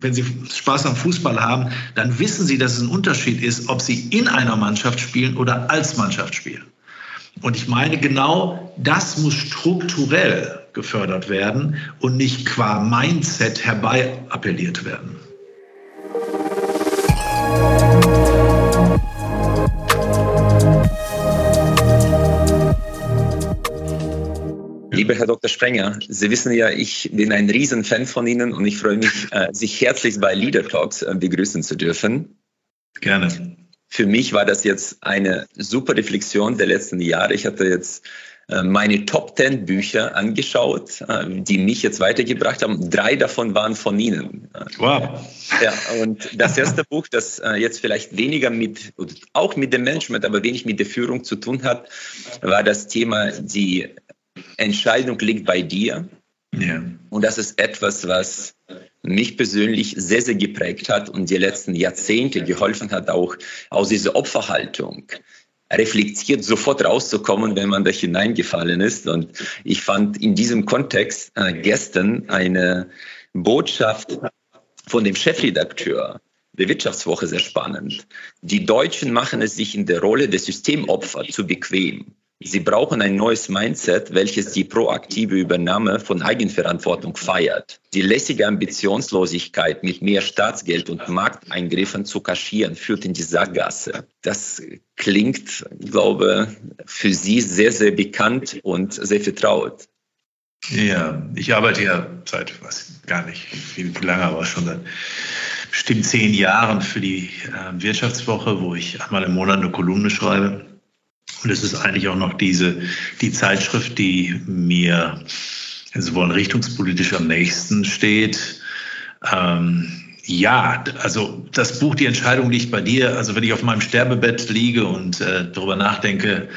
wenn Sie Spaß am Fußball haben, dann wissen Sie, dass es ein Unterschied ist, ob Sie in einer Mannschaft spielen oder als Mannschaft spielen. Und ich meine, genau das muss strukturell gefördert werden und nicht qua Mindset herbei appelliert werden. Lieber Herr Dr. Sprenger, Sie wissen ja, ich bin ein Riesenfan von Ihnen und ich freue mich, äh, Sie herzlich bei Leader Talks äh, begrüßen zu dürfen. Gerne. Für mich war das jetzt eine super Reflexion der letzten Jahre. Ich hatte jetzt äh, meine Top 10 Bücher angeschaut, die mich jetzt weitergebracht haben. Drei davon waren von Ihnen. Wow. Ja, und das erste Buch, das jetzt vielleicht weniger mit, auch mit dem Management, aber wenig mit der Führung zu tun hat, war das Thema die Entscheidung liegt bei dir. Ja. Und das ist etwas, was mich persönlich sehr, sehr geprägt hat und die letzten Jahrzehnte geholfen hat, auch aus dieser Opferhaltung reflektiert sofort rauszukommen, wenn man da hineingefallen ist. Und ich fand in diesem Kontext äh, gestern eine Botschaft von dem Chefredakteur der Wirtschaftswoche sehr spannend. Die Deutschen machen es sich in der Rolle des Systemopfer zu bequem. Sie brauchen ein neues Mindset, welches die proaktive Übernahme von Eigenverantwortung feiert. Die lässige Ambitionslosigkeit mit mehr Staatsgeld und Markteingriffen zu kaschieren führt in die Sackgasse. Das klingt, glaube für Sie sehr, sehr bekannt und sehr vertraut. Ja, ich arbeite ja seit, was gar nicht, wie, wie lange, aber schon seit bestimmt zehn Jahren für die äh, Wirtschaftswoche, wo ich einmal im Monat eine Kolumne schreibe. Und es ist eigentlich auch noch diese, die Zeitschrift, die mir, wollen, richtungspolitisch am nächsten steht. Ähm, ja, also das Buch Die Entscheidung liegt bei dir. Also wenn ich auf meinem Sterbebett liege und äh, darüber nachdenke,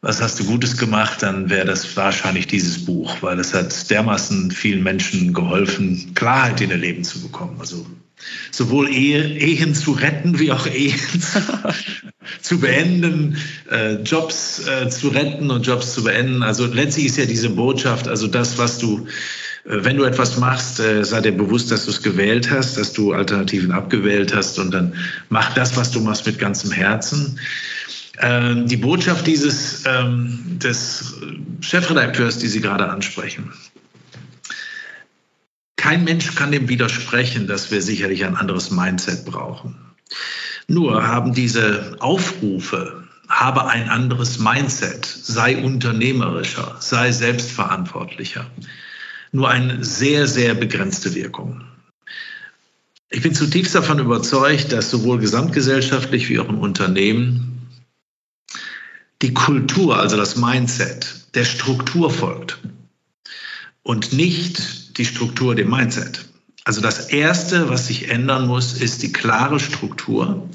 was hast du Gutes gemacht, dann wäre das wahrscheinlich dieses Buch, weil es hat dermaßen vielen Menschen geholfen, Klarheit in ihr Leben zu bekommen. Also sowohl Ehe, Ehen zu retten wie auch Ehen zu beenden, äh, Jobs äh, zu retten und Jobs zu beenden. Also letztlich ist ja diese Botschaft, also das, was du, äh, wenn du etwas machst, äh, sei dir bewusst, dass du es gewählt hast, dass du Alternativen abgewählt hast und dann mach das, was du machst, mit ganzem Herzen. Ähm, die Botschaft dieses ähm, des Chefredakteurs, die Sie gerade ansprechen, kein Mensch kann dem widersprechen, dass wir sicherlich ein anderes Mindset brauchen. Nur haben diese Aufrufe, habe ein anderes Mindset, sei unternehmerischer, sei selbstverantwortlicher, nur eine sehr, sehr begrenzte Wirkung. Ich bin zutiefst davon überzeugt, dass sowohl gesamtgesellschaftlich wie auch im Unternehmen die Kultur, also das Mindset, der Struktur folgt und nicht die Struktur dem Mindset. Also das Erste, was sich ändern muss, ist die klare Struktur.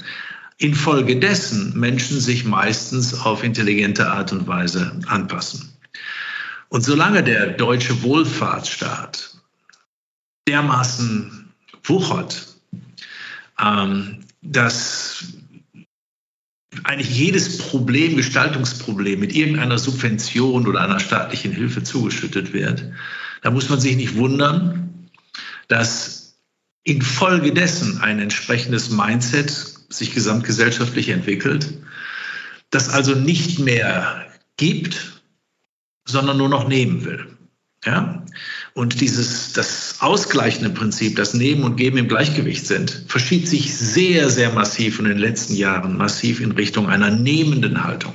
Infolgedessen Menschen sich meistens auf intelligente Art und Weise anpassen. Und solange der deutsche Wohlfahrtsstaat dermaßen wuchert, ähm, dass eigentlich jedes Problem, Gestaltungsproblem mit irgendeiner Subvention oder einer staatlichen Hilfe zugeschüttet wird, da muss man sich nicht wundern, dass infolgedessen ein entsprechendes Mindset sich gesamtgesellschaftlich entwickelt, das also nicht mehr gibt, sondern nur noch nehmen will. Ja? Und dieses, das ausgleichende Prinzip, das Nehmen und Geben im Gleichgewicht sind, verschiebt sich sehr, sehr massiv in den letzten Jahren massiv in Richtung einer nehmenden Haltung.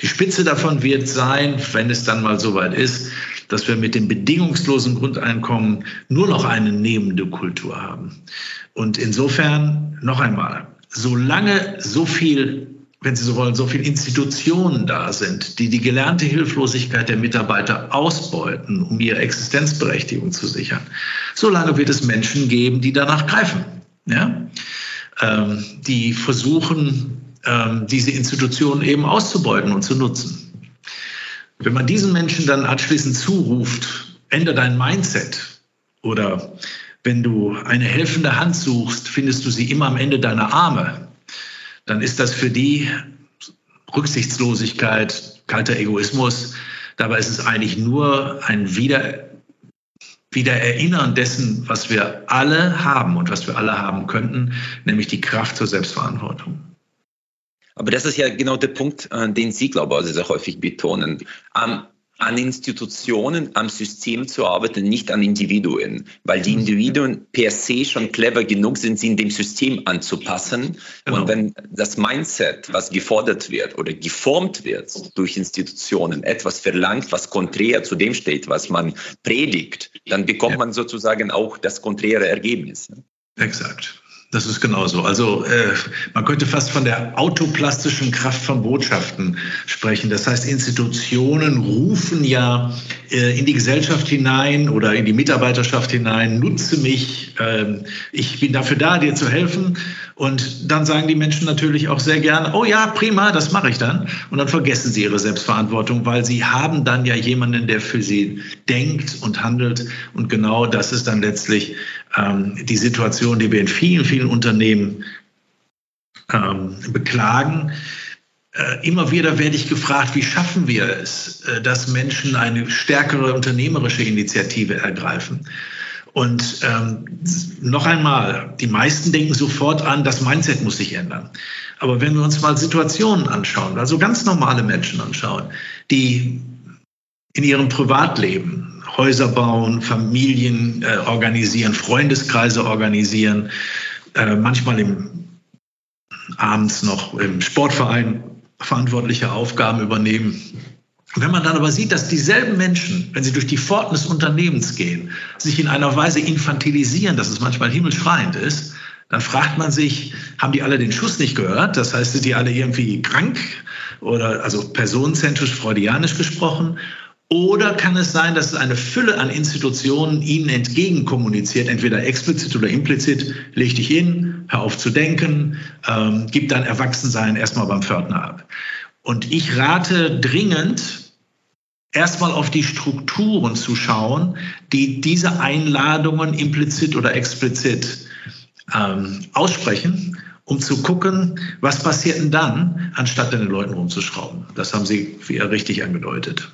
Die Spitze davon wird sein, wenn es dann mal soweit ist, dass wir mit dem bedingungslosen Grundeinkommen nur noch eine nehmende Kultur haben. Und insofern noch einmal, solange so viel wenn Sie so wollen, so viele Institutionen da sind, die die gelernte Hilflosigkeit der Mitarbeiter ausbeuten, um ihre Existenzberechtigung zu sichern, solange wird es Menschen geben, die danach greifen, ja? Ähm, die versuchen, ähm, diese Institutionen eben auszubeuten und zu nutzen. Wenn man diesen Menschen dann anschließend zuruft, ändere dein Mindset oder wenn du eine helfende Hand suchst, findest du sie immer am Ende deiner Arme, dann ist das für die Rücksichtslosigkeit, kalter Egoismus. Dabei ist es eigentlich nur ein wieder wieder dessen, was wir alle haben und was wir alle haben könnten, nämlich die Kraft zur Selbstverantwortung. Aber das ist ja genau der Punkt, äh, den Sie, glaube ich, sehr häufig betonen. Ähm, an Institutionen, am System zu arbeiten, nicht an Individuen, weil die mhm. Individuen per se schon clever genug sind, sie in dem System anzupassen. Genau. Und wenn das Mindset, was gefordert wird oder geformt wird durch Institutionen, etwas verlangt, was konträr zu dem steht, was man predigt, dann bekommt ja. man sozusagen auch das konträre Ergebnis. Exakt. Das ist genauso. Also äh, man könnte fast von der autoplastischen Kraft von Botschaften sprechen. Das heißt, Institutionen rufen ja äh, in die Gesellschaft hinein oder in die Mitarbeiterschaft hinein, nutze mich, äh, ich bin dafür da, dir zu helfen. Und dann sagen die Menschen natürlich auch sehr gern, oh ja, prima, das mache ich dann. Und dann vergessen sie ihre Selbstverantwortung, weil sie haben dann ja jemanden, der für sie denkt und handelt. Und genau das ist dann letztlich ähm, die Situation, die wir in vielen, vielen Unternehmen ähm, beklagen. Äh, immer wieder werde ich gefragt, wie schaffen wir es, äh, dass Menschen eine stärkere unternehmerische Initiative ergreifen. Und ähm, noch einmal, die meisten denken sofort an, das Mindset muss sich ändern. Aber wenn wir uns mal Situationen anschauen, also ganz normale Menschen anschauen, die in ihrem Privatleben Häuser bauen, Familien äh, organisieren, Freundeskreise organisieren, äh, manchmal im, abends noch im Sportverein verantwortliche Aufgaben übernehmen. Wenn man dann aber sieht, dass dieselben Menschen, wenn sie durch die Pforten des Unternehmens gehen, sich in einer Weise infantilisieren, dass es manchmal himmelschreiend ist, dann fragt man sich, haben die alle den Schuss nicht gehört? Das heißt, sind die alle irgendwie krank oder also personenzentrisch freudianisch gesprochen? Oder kann es sein, dass eine Fülle an Institutionen ihnen entgegenkommuniziert, entweder explizit oder implizit, leg dich hin, hör auf zu denken, ähm, gib dein Erwachsensein erstmal beim Pförtner ab. Und ich rate dringend, erstmal auf die Strukturen zu schauen, die diese Einladungen implizit oder explizit ähm, aussprechen, um zu gucken, was passiert denn dann, anstatt den Leuten rumzuschrauben. Das haben Sie richtig angedeutet.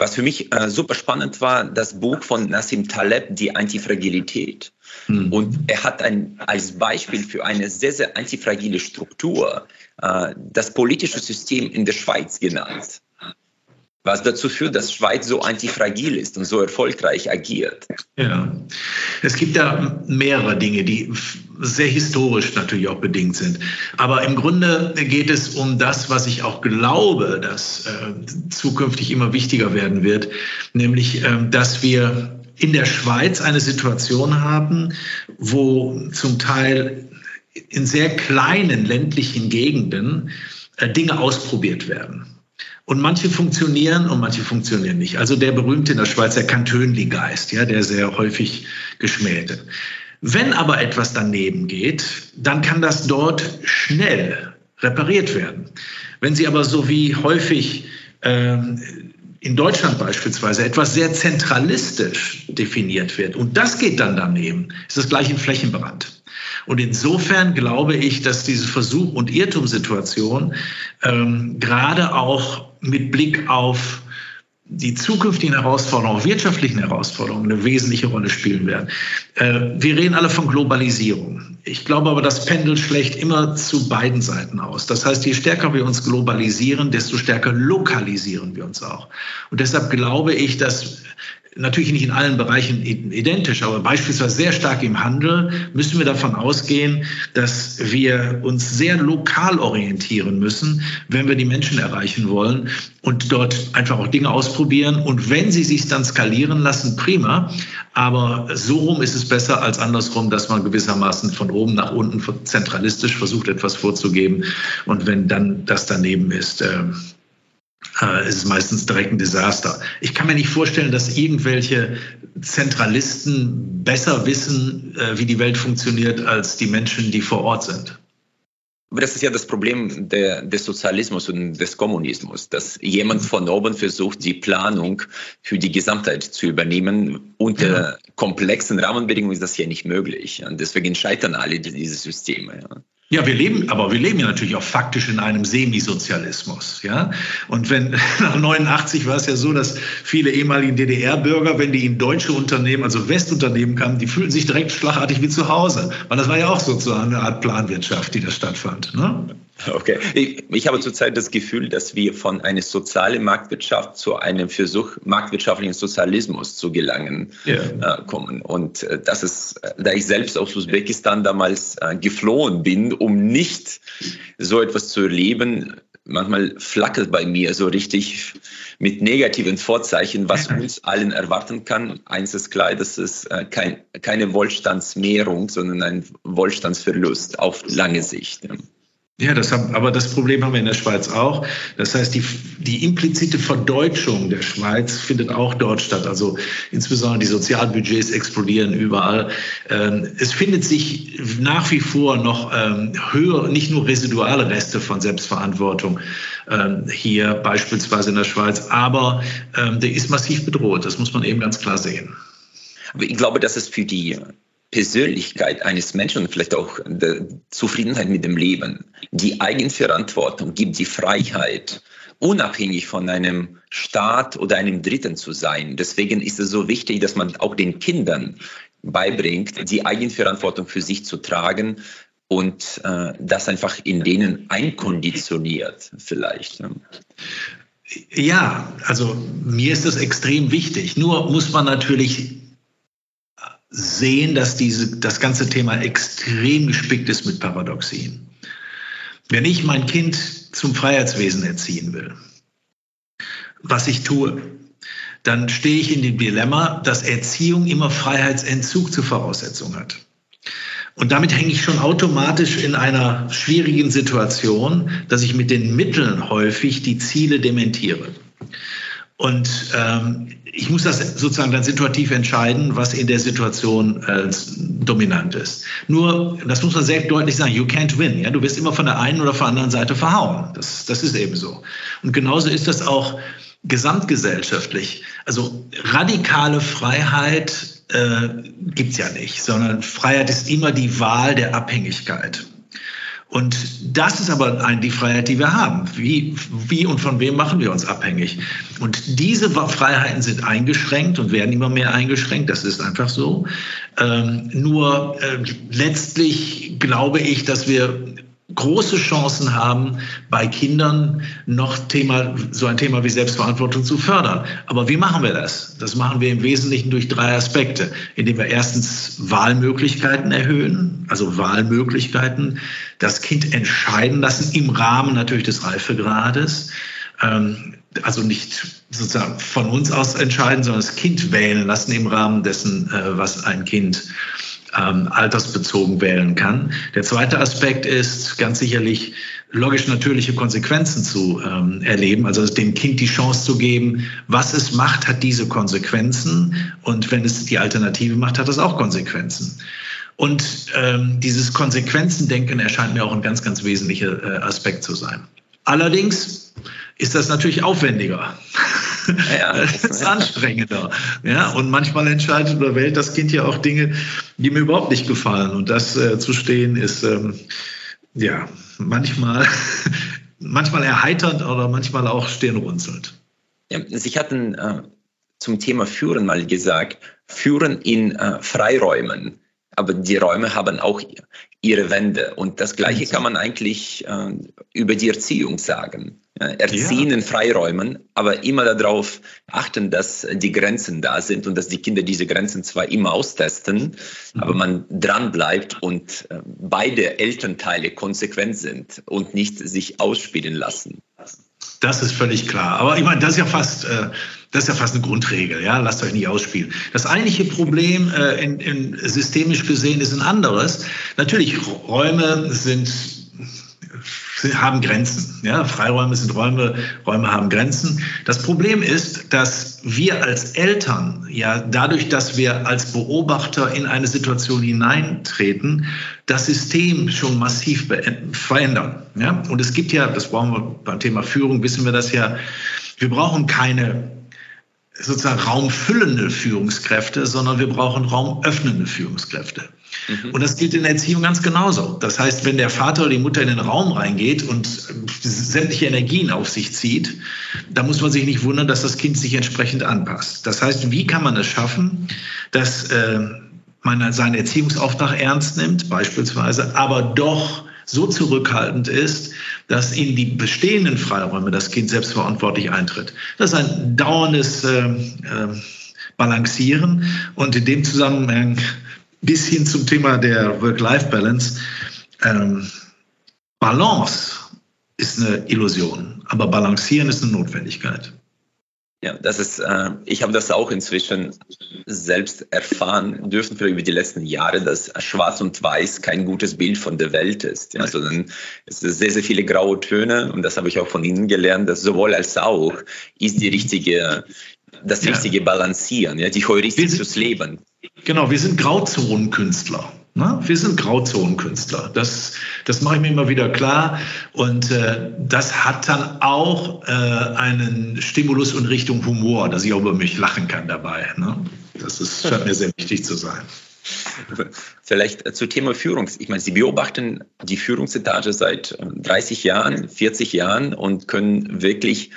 Was für mich äh, super spannend war, das Buch von Nassim Taleb, Die Antifragilität. Mhm. Und er hat ein, als Beispiel für eine sehr, sehr antifragile Struktur äh, das politische System in der Schweiz genannt was dazu führt, dass Schweiz so antifragil ist und so erfolgreich agiert. Ja, es gibt da mehrere Dinge, die sehr historisch natürlich auch bedingt sind. Aber im Grunde geht es um das, was ich auch glaube, dass äh, zukünftig immer wichtiger werden wird, nämlich, äh, dass wir in der Schweiz eine Situation haben, wo zum Teil in sehr kleinen ländlichen Gegenden äh, Dinge ausprobiert werden. Und manche funktionieren und manche funktionieren nicht. Also der berühmte in der Schweiz, der Kantönli-Geist, ja, der sehr häufig geschmähte. Wenn aber etwas daneben geht, dann kann das dort schnell repariert werden. Wenn Sie aber so wie häufig ähm, in Deutschland beispielsweise etwas sehr zentralistisch definiert wird und das geht dann daneben, ist das gleich ein Flächenbrand. Und insofern glaube ich, dass diese Versuch- und Irrtumssituation ähm, gerade auch mit Blick auf die zukünftigen Herausforderungen, wirtschaftlichen Herausforderungen, eine wesentliche Rolle spielen werden. Äh, wir reden alle von Globalisierung. Ich glaube aber, das Pendel schlägt immer zu beiden Seiten aus. Das heißt, je stärker wir uns globalisieren, desto stärker lokalisieren wir uns auch. Und deshalb glaube ich, dass natürlich nicht in allen Bereichen identisch, aber beispielsweise sehr stark im Handel müssen wir davon ausgehen, dass wir uns sehr lokal orientieren müssen, wenn wir die Menschen erreichen wollen und dort einfach auch Dinge ausprobieren. Und wenn sie sich dann skalieren lassen, prima. Aber so rum ist es besser als andersrum, dass man gewissermaßen von oben nach unten zentralistisch versucht, etwas vorzugeben. Und wenn dann das daneben ist, äh, ist es meistens direkt ein Desaster. Ich kann mir nicht vorstellen, dass irgendwelche Zentralisten besser wissen, äh, wie die Welt funktioniert, als die Menschen, die vor Ort sind. Aber das ist ja das Problem der, des Sozialismus und des Kommunismus, dass jemand von oben versucht, die Planung für die Gesamtheit zu übernehmen. Unter komplexen Rahmenbedingungen ist das ja nicht möglich. Und deswegen scheitern alle diese Systeme. Ja. Wir leben, aber wir leben ja natürlich auch faktisch in einem Semisozialismus, ja. Und wenn nach 89 war es ja so, dass viele ehemaligen DDR-Bürger, wenn die in deutsche Unternehmen, also Westunternehmen kamen, die fühlten sich direkt schlagartig wie zu Hause, weil das war ja auch sozusagen eine Art Planwirtschaft, die da stattfand. Ne? Okay. Ich, ich habe zurzeit das Gefühl, dass wir von einer sozialen Marktwirtschaft zu einem Versuch, marktwirtschaftlichen Sozialismus zu gelangen yeah. äh, kommen. Und äh, das ist, äh, da ich selbst aus Usbekistan damals äh, geflohen bin, um nicht so etwas zu erleben, manchmal flackert bei mir so richtig mit negativen Vorzeichen, was uns allen erwarten kann. Eins ist klar, das ist äh, kein, keine Wohlstandsmehrung, sondern ein Wohlstandsverlust auf lange Sicht. Ja, das haben, aber das Problem haben wir in der Schweiz auch. Das heißt, die, die implizite Verdeutschung der Schweiz findet auch dort statt. Also insbesondere die Sozialbudgets explodieren überall. Ähm, es findet sich nach wie vor noch ähm, höher, nicht nur residuale Reste von Selbstverantwortung ähm, hier beispielsweise in der Schweiz, aber der ist massiv bedroht. Das muss man eben ganz klar sehen. Aber ich glaube, dass es für die Persönlichkeit eines Menschen und vielleicht auch der Zufriedenheit mit dem Leben, die Eigenverantwortung gibt, die Freiheit, unabhängig von einem Staat oder einem Dritten zu sein. Deswegen ist es so wichtig, dass man auch den Kindern beibringt, die Eigenverantwortung für sich zu tragen und äh, das einfach in denen einkonditioniert vielleicht. Ja, also mir ist das extrem wichtig. Nur muss man natürlich sehen, dass diese, das ganze Thema extrem gespickt ist mit Paradoxien. Wenn ich mein Kind zum Freiheitswesen erziehen will, was ich tue, dann stehe ich in dem Dilemma, dass Erziehung immer Freiheitsentzug zur Voraussetzung hat. Und damit hänge ich schon automatisch in einer schwierigen Situation, dass ich mit den Mitteln häufig die Ziele dementiere. Und ähm, ich muss das sozusagen dann situativ entscheiden, was in der Situation äh, dominant ist. Nur, das muss man sehr deutlich sagen, you can't win. Ja? Du wirst immer von der einen oder von der anderen Seite verhauen. Das, das ist eben so. Und genauso ist das auch gesamtgesellschaftlich. Also radikale Freiheit äh, gibt's ja nicht, sondern Freiheit ist immer die Wahl der Abhängigkeit. Und das ist aber die Freiheit, die wir haben. Wie, wie und von wem machen wir uns abhängig? Und diese Freiheiten sind eingeschränkt und werden immer mehr eingeschränkt. Das ist einfach so. Ähm, nur äh, letztlich glaube ich, dass wir große Chancen haben, bei Kindern noch Thema, so ein Thema wie Selbstverantwortung zu fördern. Aber wie machen wir das? Das machen wir im Wesentlichen durch drei Aspekte, indem wir erstens Wahlmöglichkeiten erhöhen, also Wahlmöglichkeiten, das Kind entscheiden lassen im Rahmen natürlich des Reifegrades. Ähm, also nicht sozusagen von uns aus entscheiden, sondern das Kind wählen lassen im Rahmen dessen, äh, was ein Kind ähm, altersbezogen wählen kann. Der zweite Aspekt ist ganz sicherlich logisch natürliche Konsequenzen zu ähm, erleben, also dem Kind die Chance zu geben, was es macht, hat diese Konsequenzen und wenn es die Alternative macht, hat es auch Konsequenzen. Und ähm, dieses Konsequenzendenken erscheint mir auch ein ganz, ganz wesentlicher äh, Aspekt zu sein. Allerdings ist das natürlich aufwendiger. Ja, das ist anstrengender. Ja, und manchmal entscheidet oder wählt das Kind ja auch Dinge, die mir überhaupt nicht gefallen. Und das äh, zu stehen ist ähm, ja manchmal, manchmal erheiternd oder manchmal auch stirnrunzelnd. Ja, Sie hatten äh, zum Thema Führen mal gesagt, Führen in äh, Freiräumen. Aber die Räume haben auch ihre Wände. Und das Gleiche kann man eigentlich äh, über die Erziehung sagen. Erziehen ja. in Freiräumen, aber immer darauf achten, dass die Grenzen da sind und dass die Kinder diese Grenzen zwar immer austesten, mhm. aber man dran bleibt und äh, beide Elternteile konsequent sind und nicht sich ausspielen lassen. Das ist völlig klar. Aber ich meine, das ist ja fast, äh, das ist ja fast eine Grundregel. Ja, lasst euch nicht ausspielen. Das eigentliche Problem, äh, in, in systemisch gesehen, ist ein anderes. Natürlich, Räume sind haben Grenzen. Ja, Freiräume sind Räume, Räume haben Grenzen. Das Problem ist, dass wir als Eltern ja dadurch, dass wir als Beobachter in eine Situation hineintreten, das System schon massiv verändern. Ja, und es gibt ja, das brauchen wir beim Thema Führung, wissen wir das ja, wir brauchen keine sozusagen raumfüllende Führungskräfte, sondern wir brauchen raumöffnende Führungskräfte. Mhm. Und das gilt in der Erziehung ganz genauso. Das heißt, wenn der Vater oder die Mutter in den Raum reingeht und sämtliche Energien auf sich zieht, dann muss man sich nicht wundern, dass das Kind sich entsprechend anpasst. Das heißt, wie kann man es schaffen, dass äh, man seinen Erziehungsauftrag ernst nimmt, beispielsweise, aber doch so zurückhaltend ist, dass in die bestehenden Freiräume das Kind selbstverantwortlich eintritt. Das ist ein dauerndes äh, äh, Balancieren und in dem Zusammenhang bis hin zum Thema der Work-Life-Balance. Ähm, Balance ist eine Illusion, aber Balancieren ist eine Notwendigkeit. Ja, das ist, äh, ich habe das auch inzwischen selbst erfahren dürfen für über die letzten Jahre, dass Schwarz und Weiß kein gutes Bild von der Welt ist, ja, sondern es sind sehr, sehr viele graue Töne und das habe ich auch von Ihnen gelernt, dass sowohl als auch ist die richtige, das richtige ja. Balancieren, ja, die Heuristik fürs Leben. Genau, wir sind Grauzonenkünstler. Ne? Wir sind Grauzonenkünstler. Das, das mache ich mir immer wieder klar. Und äh, das hat dann auch äh, einen Stimulus in Richtung Humor, dass ich auch über mich lachen kann dabei. Ne? Das ist, scheint mir sehr wichtig zu sein. Vielleicht äh, zu Thema Führung. Ich meine, Sie beobachten die Führungsetage seit 30 äh, Jahren, 40 Jahren und können wirklich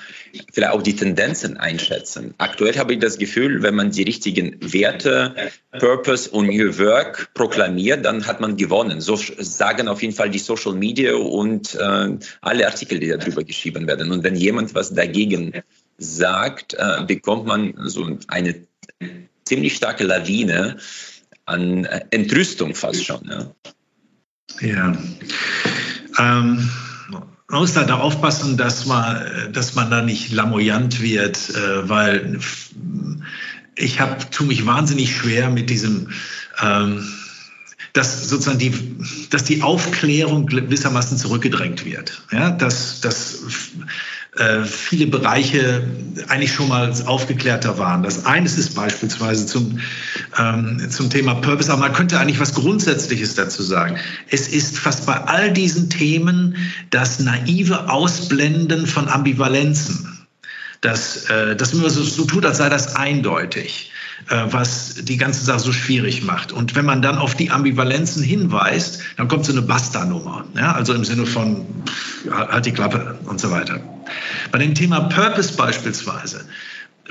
vielleicht auch die Tendenzen einschätzen. Aktuell habe ich das Gefühl, wenn man die richtigen Werte, Purpose und New Work proklamiert, dann hat man gewonnen. So sagen auf jeden Fall die Social Media und äh, alle Artikel, die darüber geschrieben werden. Und wenn jemand was dagegen sagt, äh, bekommt man so eine ziemlich starke Lawine an Entrüstung fast schon. Ja. ja. Ähm, man muss da aufpassen, dass man, dass man da nicht lamoyant wird, äh, weil ich habe, tue mich wahnsinnig schwer mit diesem, ähm, dass sozusagen die, dass die Aufklärung gewissermaßen zurückgedrängt wird. Ja, dass, dass äh, viele Bereiche eigentlich schon mal aufgeklärter waren. Das eines ist beispielsweise zum, ähm, zum Thema Purpose, aber man könnte eigentlich was Grundsätzliches dazu sagen. Es ist fast bei all diesen Themen das naive Ausblenden von Ambivalenzen. Das, äh, das immer so, so tut, als sei das eindeutig. Äh, was die ganze Sache so schwierig macht. Und wenn man dann auf die Ambivalenzen hinweist, dann kommt so eine Basta-Nummer. Ja? Also im Sinne von, halt die Klappe und so weiter. Bei dem Thema Purpose beispielsweise,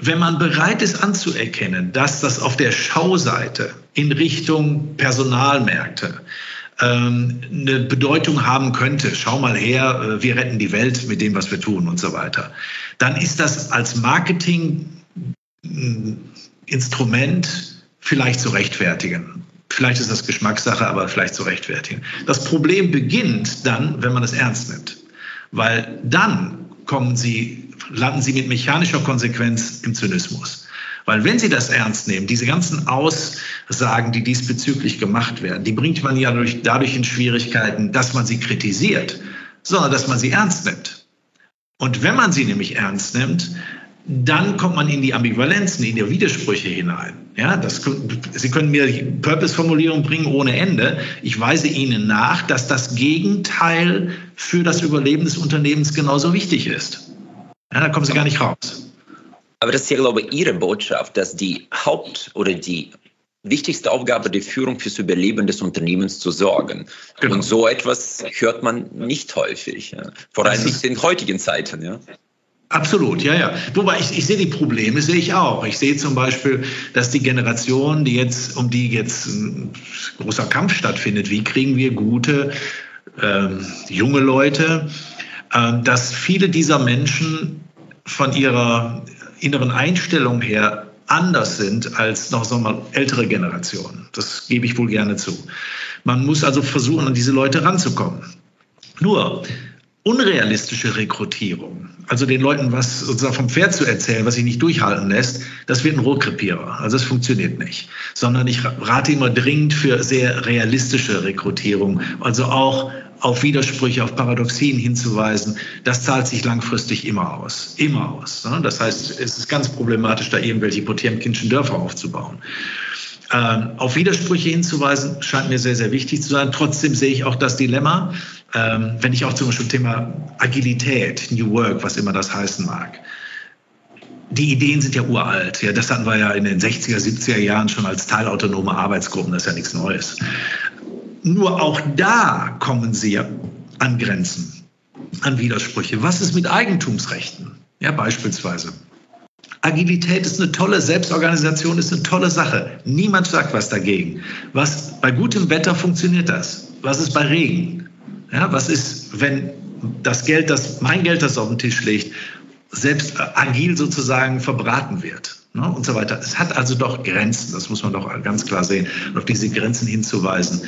wenn man bereit ist anzuerkennen, dass das auf der Schauseite in Richtung Personalmärkte ähm, eine Bedeutung haben könnte, schau mal her, äh, wir retten die Welt mit dem, was wir tun und so weiter, dann ist das als Marketing Instrument vielleicht zu rechtfertigen. Vielleicht ist das Geschmackssache, aber vielleicht zu rechtfertigen. Das Problem beginnt dann, wenn man es ernst nimmt. Weil dann kommen Sie, landen Sie mit mechanischer Konsequenz im Zynismus. Weil wenn Sie das ernst nehmen, diese ganzen Aussagen, die diesbezüglich gemacht werden, die bringt man ja durch, dadurch in Schwierigkeiten, dass man sie kritisiert, sondern dass man sie ernst nimmt. Und wenn man sie nämlich ernst nimmt, dann kommt man in die Ambivalenzen, in die Widersprüche hinein. Ja, das, Sie können mir Purpose-Formulierung bringen ohne Ende. Ich weise Ihnen nach, dass das Gegenteil für das Überleben des Unternehmens genauso wichtig ist. Ja, da kommen Sie gar nicht raus. Aber das ist ja, glaube ich, Ihre Botschaft, dass die Haupt- oder die wichtigste Aufgabe der Führung fürs Überleben des Unternehmens zu sorgen. Genau. Und so etwas hört man nicht häufig, ja. vor allem nicht in heutigen Zeiten. Ja. Absolut, ja, ja. Wobei ich, ich sehe die Probleme, sehe ich auch. Ich sehe zum Beispiel, dass die Generation, die jetzt, um die jetzt ein großer Kampf stattfindet, wie kriegen wir gute ähm, junge Leute, äh, dass viele dieser Menschen von ihrer inneren Einstellung her anders sind als noch so mal ältere Generationen. Das gebe ich wohl gerne zu. Man muss also versuchen, an diese Leute ranzukommen. Nur, unrealistische Rekrutierung, also den Leuten was sozusagen vom Pferd zu erzählen, was sich nicht durchhalten lässt, das wird ein Rohrkrepierer. Also es funktioniert nicht. Sondern ich rate immer dringend für sehr realistische Rekrutierung, also auch auf Widersprüche, auf Paradoxien hinzuweisen, das zahlt sich langfristig immer aus. Immer aus. Das heißt, es ist ganz problematisch, da irgendwelche Potemkinschen Dörfer aufzubauen. Ähm, auf Widersprüche hinzuweisen, scheint mir sehr, sehr wichtig zu sein. Trotzdem sehe ich auch das Dilemma, ähm, wenn ich auch zum Beispiel Thema Agilität, New Work, was immer das heißen mag. die Ideen sind ja uralt. Ja, das hatten wir ja in den 60er, 70er Jahren schon als teilautonome Arbeitsgruppen. Das ist ja nichts Neues. Nur auch da kommen sie an Grenzen, an Widersprüche. Was ist mit Eigentumsrechten? Ja, beispielsweise. Agilität ist eine tolle, Selbstorganisation ist eine tolle Sache. Niemand sagt was dagegen. Was bei gutem Wetter funktioniert das? Was ist bei Regen? Ja, was ist, wenn das Geld, das mein Geld, das auf den Tisch liegt, selbst agil sozusagen verbraten wird? Ne, und so weiter. Es hat also doch Grenzen, das muss man doch ganz klar sehen. Und auf diese Grenzen hinzuweisen,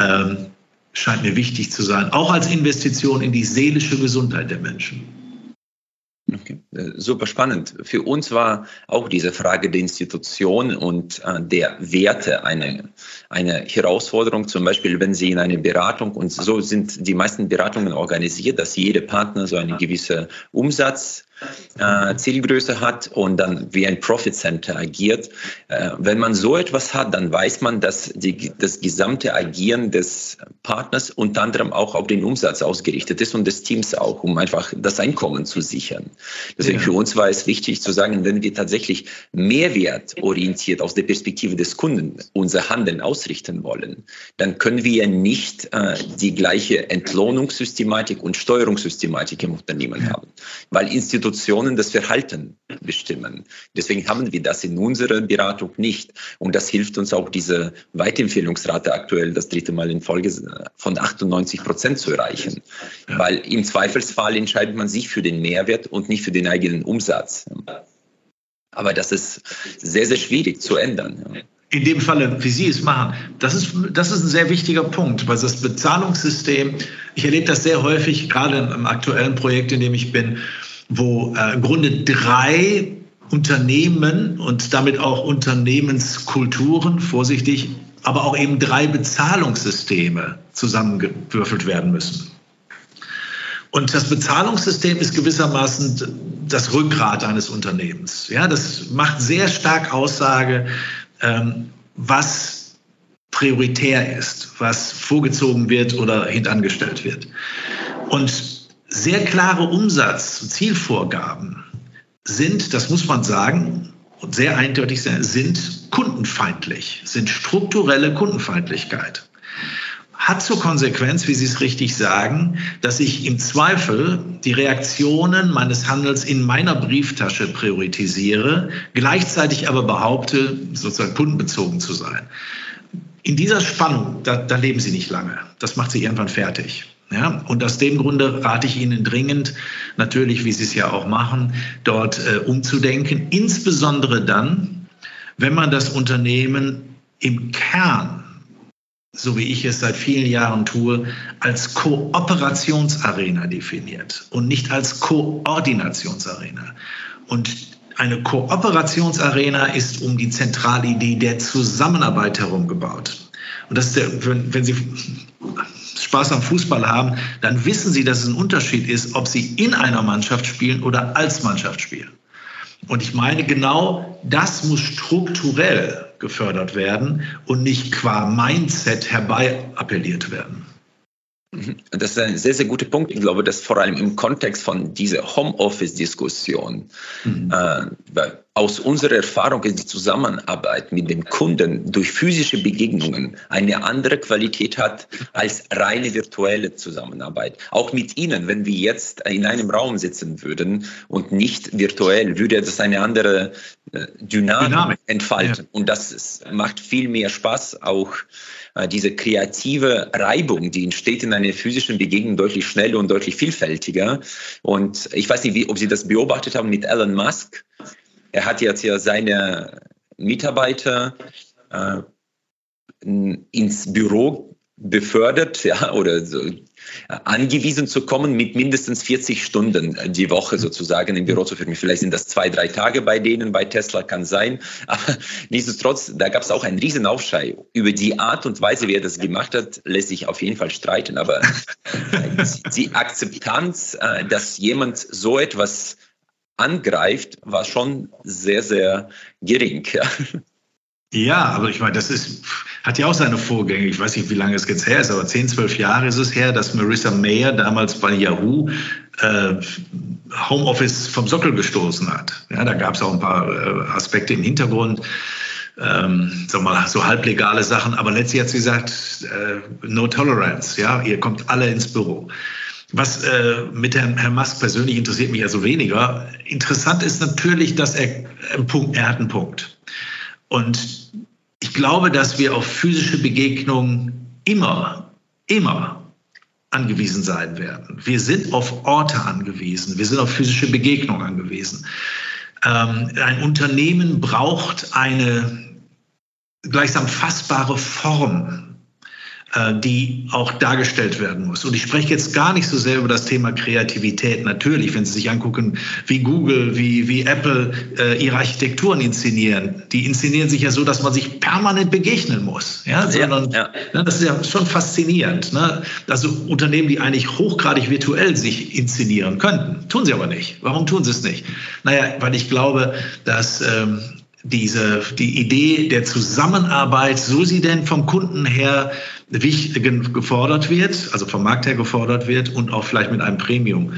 ähm, scheint mir wichtig zu sein, auch als Investition in die seelische Gesundheit der Menschen. Äh, super spannend. Für uns war auch diese Frage der Institution und äh, der Werte eine, eine Herausforderung. Zum Beispiel, wenn Sie in eine Beratung, und so sind die meisten Beratungen organisiert, dass jeder Partner so eine gewisse Umsatz äh, Zielgröße hat und dann wie ein Profit Center agiert. Äh, wenn man so etwas hat, dann weiß man, dass die, das gesamte Agieren des Partners unter anderem auch auf den Umsatz ausgerichtet ist und des Teams auch, um einfach das Einkommen zu sichern. Deswegen ja. für uns war es wichtig zu sagen, wenn wir tatsächlich mehrwertorientiert aus der Perspektive des Kunden unser Handeln ausrichten wollen, dann können wir nicht äh, die gleiche Entlohnungssystematik und Steuerungssystematik im Unternehmen haben, weil Institutionen Institutionen das Verhalten bestimmen. Deswegen haben wir das in unserer Beratung nicht. Und das hilft uns auch, diese Weiterempfehlungsrate aktuell das dritte Mal in Folge von 98 Prozent zu erreichen. Weil im Zweifelsfall entscheidet man sich für den Mehrwert und nicht für den eigenen Umsatz. Aber das ist sehr, sehr schwierig zu ändern in dem Falle, wie Sie es machen, das ist, das ist ein sehr wichtiger Punkt, weil das Bezahlungssystem, ich erlebe das sehr häufig, gerade im aktuellen Projekt, in dem ich bin, wo äh, im Grunde drei Unternehmen und damit auch Unternehmenskulturen, vorsichtig, aber auch eben drei Bezahlungssysteme zusammengewürfelt werden müssen. Und das Bezahlungssystem ist gewissermaßen das Rückgrat eines Unternehmens. Ja, das macht sehr stark Aussage, ähm, was prioritär ist, was vorgezogen wird oder hintangestellt wird. Und sehr klare Umsatz- und Zielvorgaben sind, das muss man sagen, und sehr eindeutig sind kundenfeindlich, sind strukturelle Kundenfeindlichkeit. Hat zur Konsequenz, wie Sie es richtig sagen, dass ich im Zweifel die Reaktionen meines Handels in meiner Brieftasche priorisiere, gleichzeitig aber behaupte, sozusagen kundenbezogen zu sein. In dieser Spannung, da, da leben Sie nicht lange. Das macht Sie irgendwann fertig. Ja, und aus dem Grunde rate ich Ihnen dringend, natürlich, wie Sie es ja auch machen, dort äh, umzudenken, insbesondere dann, wenn man das Unternehmen im Kern, so wie ich es seit vielen Jahren tue, als Kooperationsarena definiert und nicht als Koordinationsarena. Und eine Kooperationsarena ist um die zentrale Idee der Zusammenarbeit herum gebaut. Und das ist der, wenn, wenn Sie Spaß am Fußball haben, dann wissen sie, dass es ein Unterschied ist, ob sie in einer Mannschaft spielen oder als Mannschaft spielen. Und ich meine, genau das muss strukturell gefördert werden und nicht qua Mindset herbei appelliert werden. Mhm. Das ist ein sehr, sehr guter Punkt. Ich glaube, dass vor allem im Kontext von dieser Homeoffice-Diskussion, mhm. äh, aus unserer Erfahrung ist die Zusammenarbeit mit dem Kunden durch physische Begegnungen eine andere Qualität hat als reine virtuelle Zusammenarbeit. Auch mit Ihnen, wenn wir jetzt in einem Raum sitzen würden und nicht virtuell, würde das eine andere äh, Dynamik, Dynamik. entfalten. Ja. Und das macht viel mehr Spaß, auch äh, diese kreative Reibung, die entsteht in einer physischen Begegnung deutlich schneller und deutlich vielfältiger. Und ich weiß nicht, wie, ob Sie das beobachtet haben mit Elon Musk. Er hat jetzt ja seine Mitarbeiter äh, ins Büro befördert, ja, oder so angewiesen zu kommen, mit mindestens 40 Stunden die Woche sozusagen im Büro zu führen. Vielleicht sind das zwei, drei Tage bei denen, bei Tesla kann sein. Aber nichtsdestotrotz, da gab es auch einen riesen Aufschrei. Über die Art und Weise, wie er das gemacht hat, lässt sich auf jeden Fall streiten. Aber die Akzeptanz, äh, dass jemand so etwas angreift, war schon sehr, sehr gering. Ja. Ja, aber ich meine, das ist, hat ja auch seine Vorgänge. Ich weiß nicht, wie lange es jetzt her ist, aber 10, 12 Jahre ist es her, dass Marissa Mayer damals bei Yahoo äh, Homeoffice vom Sockel gestoßen hat. Ja, da gab es auch ein paar äh, Aspekte im Hintergrund, ähm, sag mal, so halblegale Sachen, aber letztlich hat sie gesagt, äh, no tolerance, ja, ihr kommt alle ins Büro. Was äh, mit Herrn, Herrn Musk persönlich interessiert mich also weniger. Interessant ist natürlich, dass er, einen Punkt, er hat einen Punkt. Und ich glaube, dass wir auf physische Begegnungen immer, immer angewiesen sein werden. Wir sind auf Orte angewiesen, wir sind auf physische Begegnungen angewiesen. Ähm, ein Unternehmen braucht eine gleichsam fassbare Form äh, die auch dargestellt werden muss. Und ich spreche jetzt gar nicht so sehr über das Thema Kreativität. Natürlich, wenn Sie sich angucken, wie Google, wie, wie Apple äh, ihre Architekturen inszenieren, die inszenieren sich ja so, dass man sich permanent begegnen muss. Ja, sondern ja, ja. Ne, das ist ja schon faszinierend. Ne? Also Unternehmen, die eigentlich hochgradig virtuell sich inszenieren könnten, tun sie aber nicht. Warum tun sie es nicht? Naja, weil ich glaube, dass ähm, diese, die Idee der Zusammenarbeit, so sie denn vom Kunden her gefordert wird, also vom Markt her gefordert wird und auch vielleicht mit einem Premium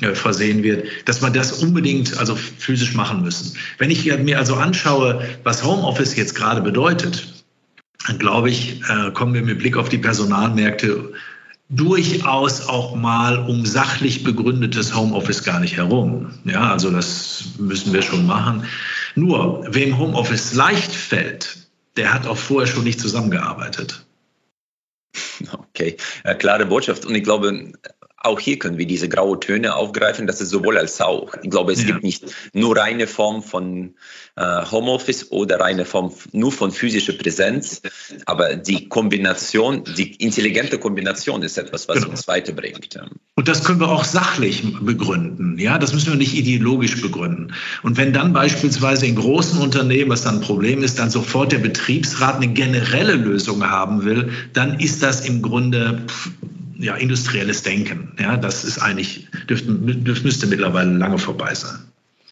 äh, versehen wird, dass man das unbedingt also physisch machen müssen. Wenn ich mir also anschaue, was Homeoffice jetzt gerade bedeutet, dann glaube ich, äh, kommen wir mit Blick auf die Personalmärkte durchaus auch mal um sachlich begründetes Homeoffice gar nicht herum. Ja, also das müssen wir schon machen. Nur, wem Homeoffice leicht fällt, der hat auch vorher schon nicht zusammengearbeitet. Okay, äh, klare Botschaft. Und ich glaube, auch hier können wir diese graue Töne aufgreifen, das ist sowohl als auch. Ich glaube, es ja. gibt nicht nur reine Form von äh, Homeoffice oder reine Form nur von physischer Präsenz, aber die Kombination, die intelligente Kombination ist etwas, was genau. uns weiterbringt. Und das können wir auch sachlich begründen. Ja, das müssen wir nicht ideologisch begründen. Und wenn dann beispielsweise in großen Unternehmen, was dann ein Problem ist, dann sofort der Betriebsrat eine generelle Lösung haben will, dann ist das im Grunde ja, industrielles Denken. Ja, das ist eigentlich, dürfte, müsste mittlerweile lange vorbei sein.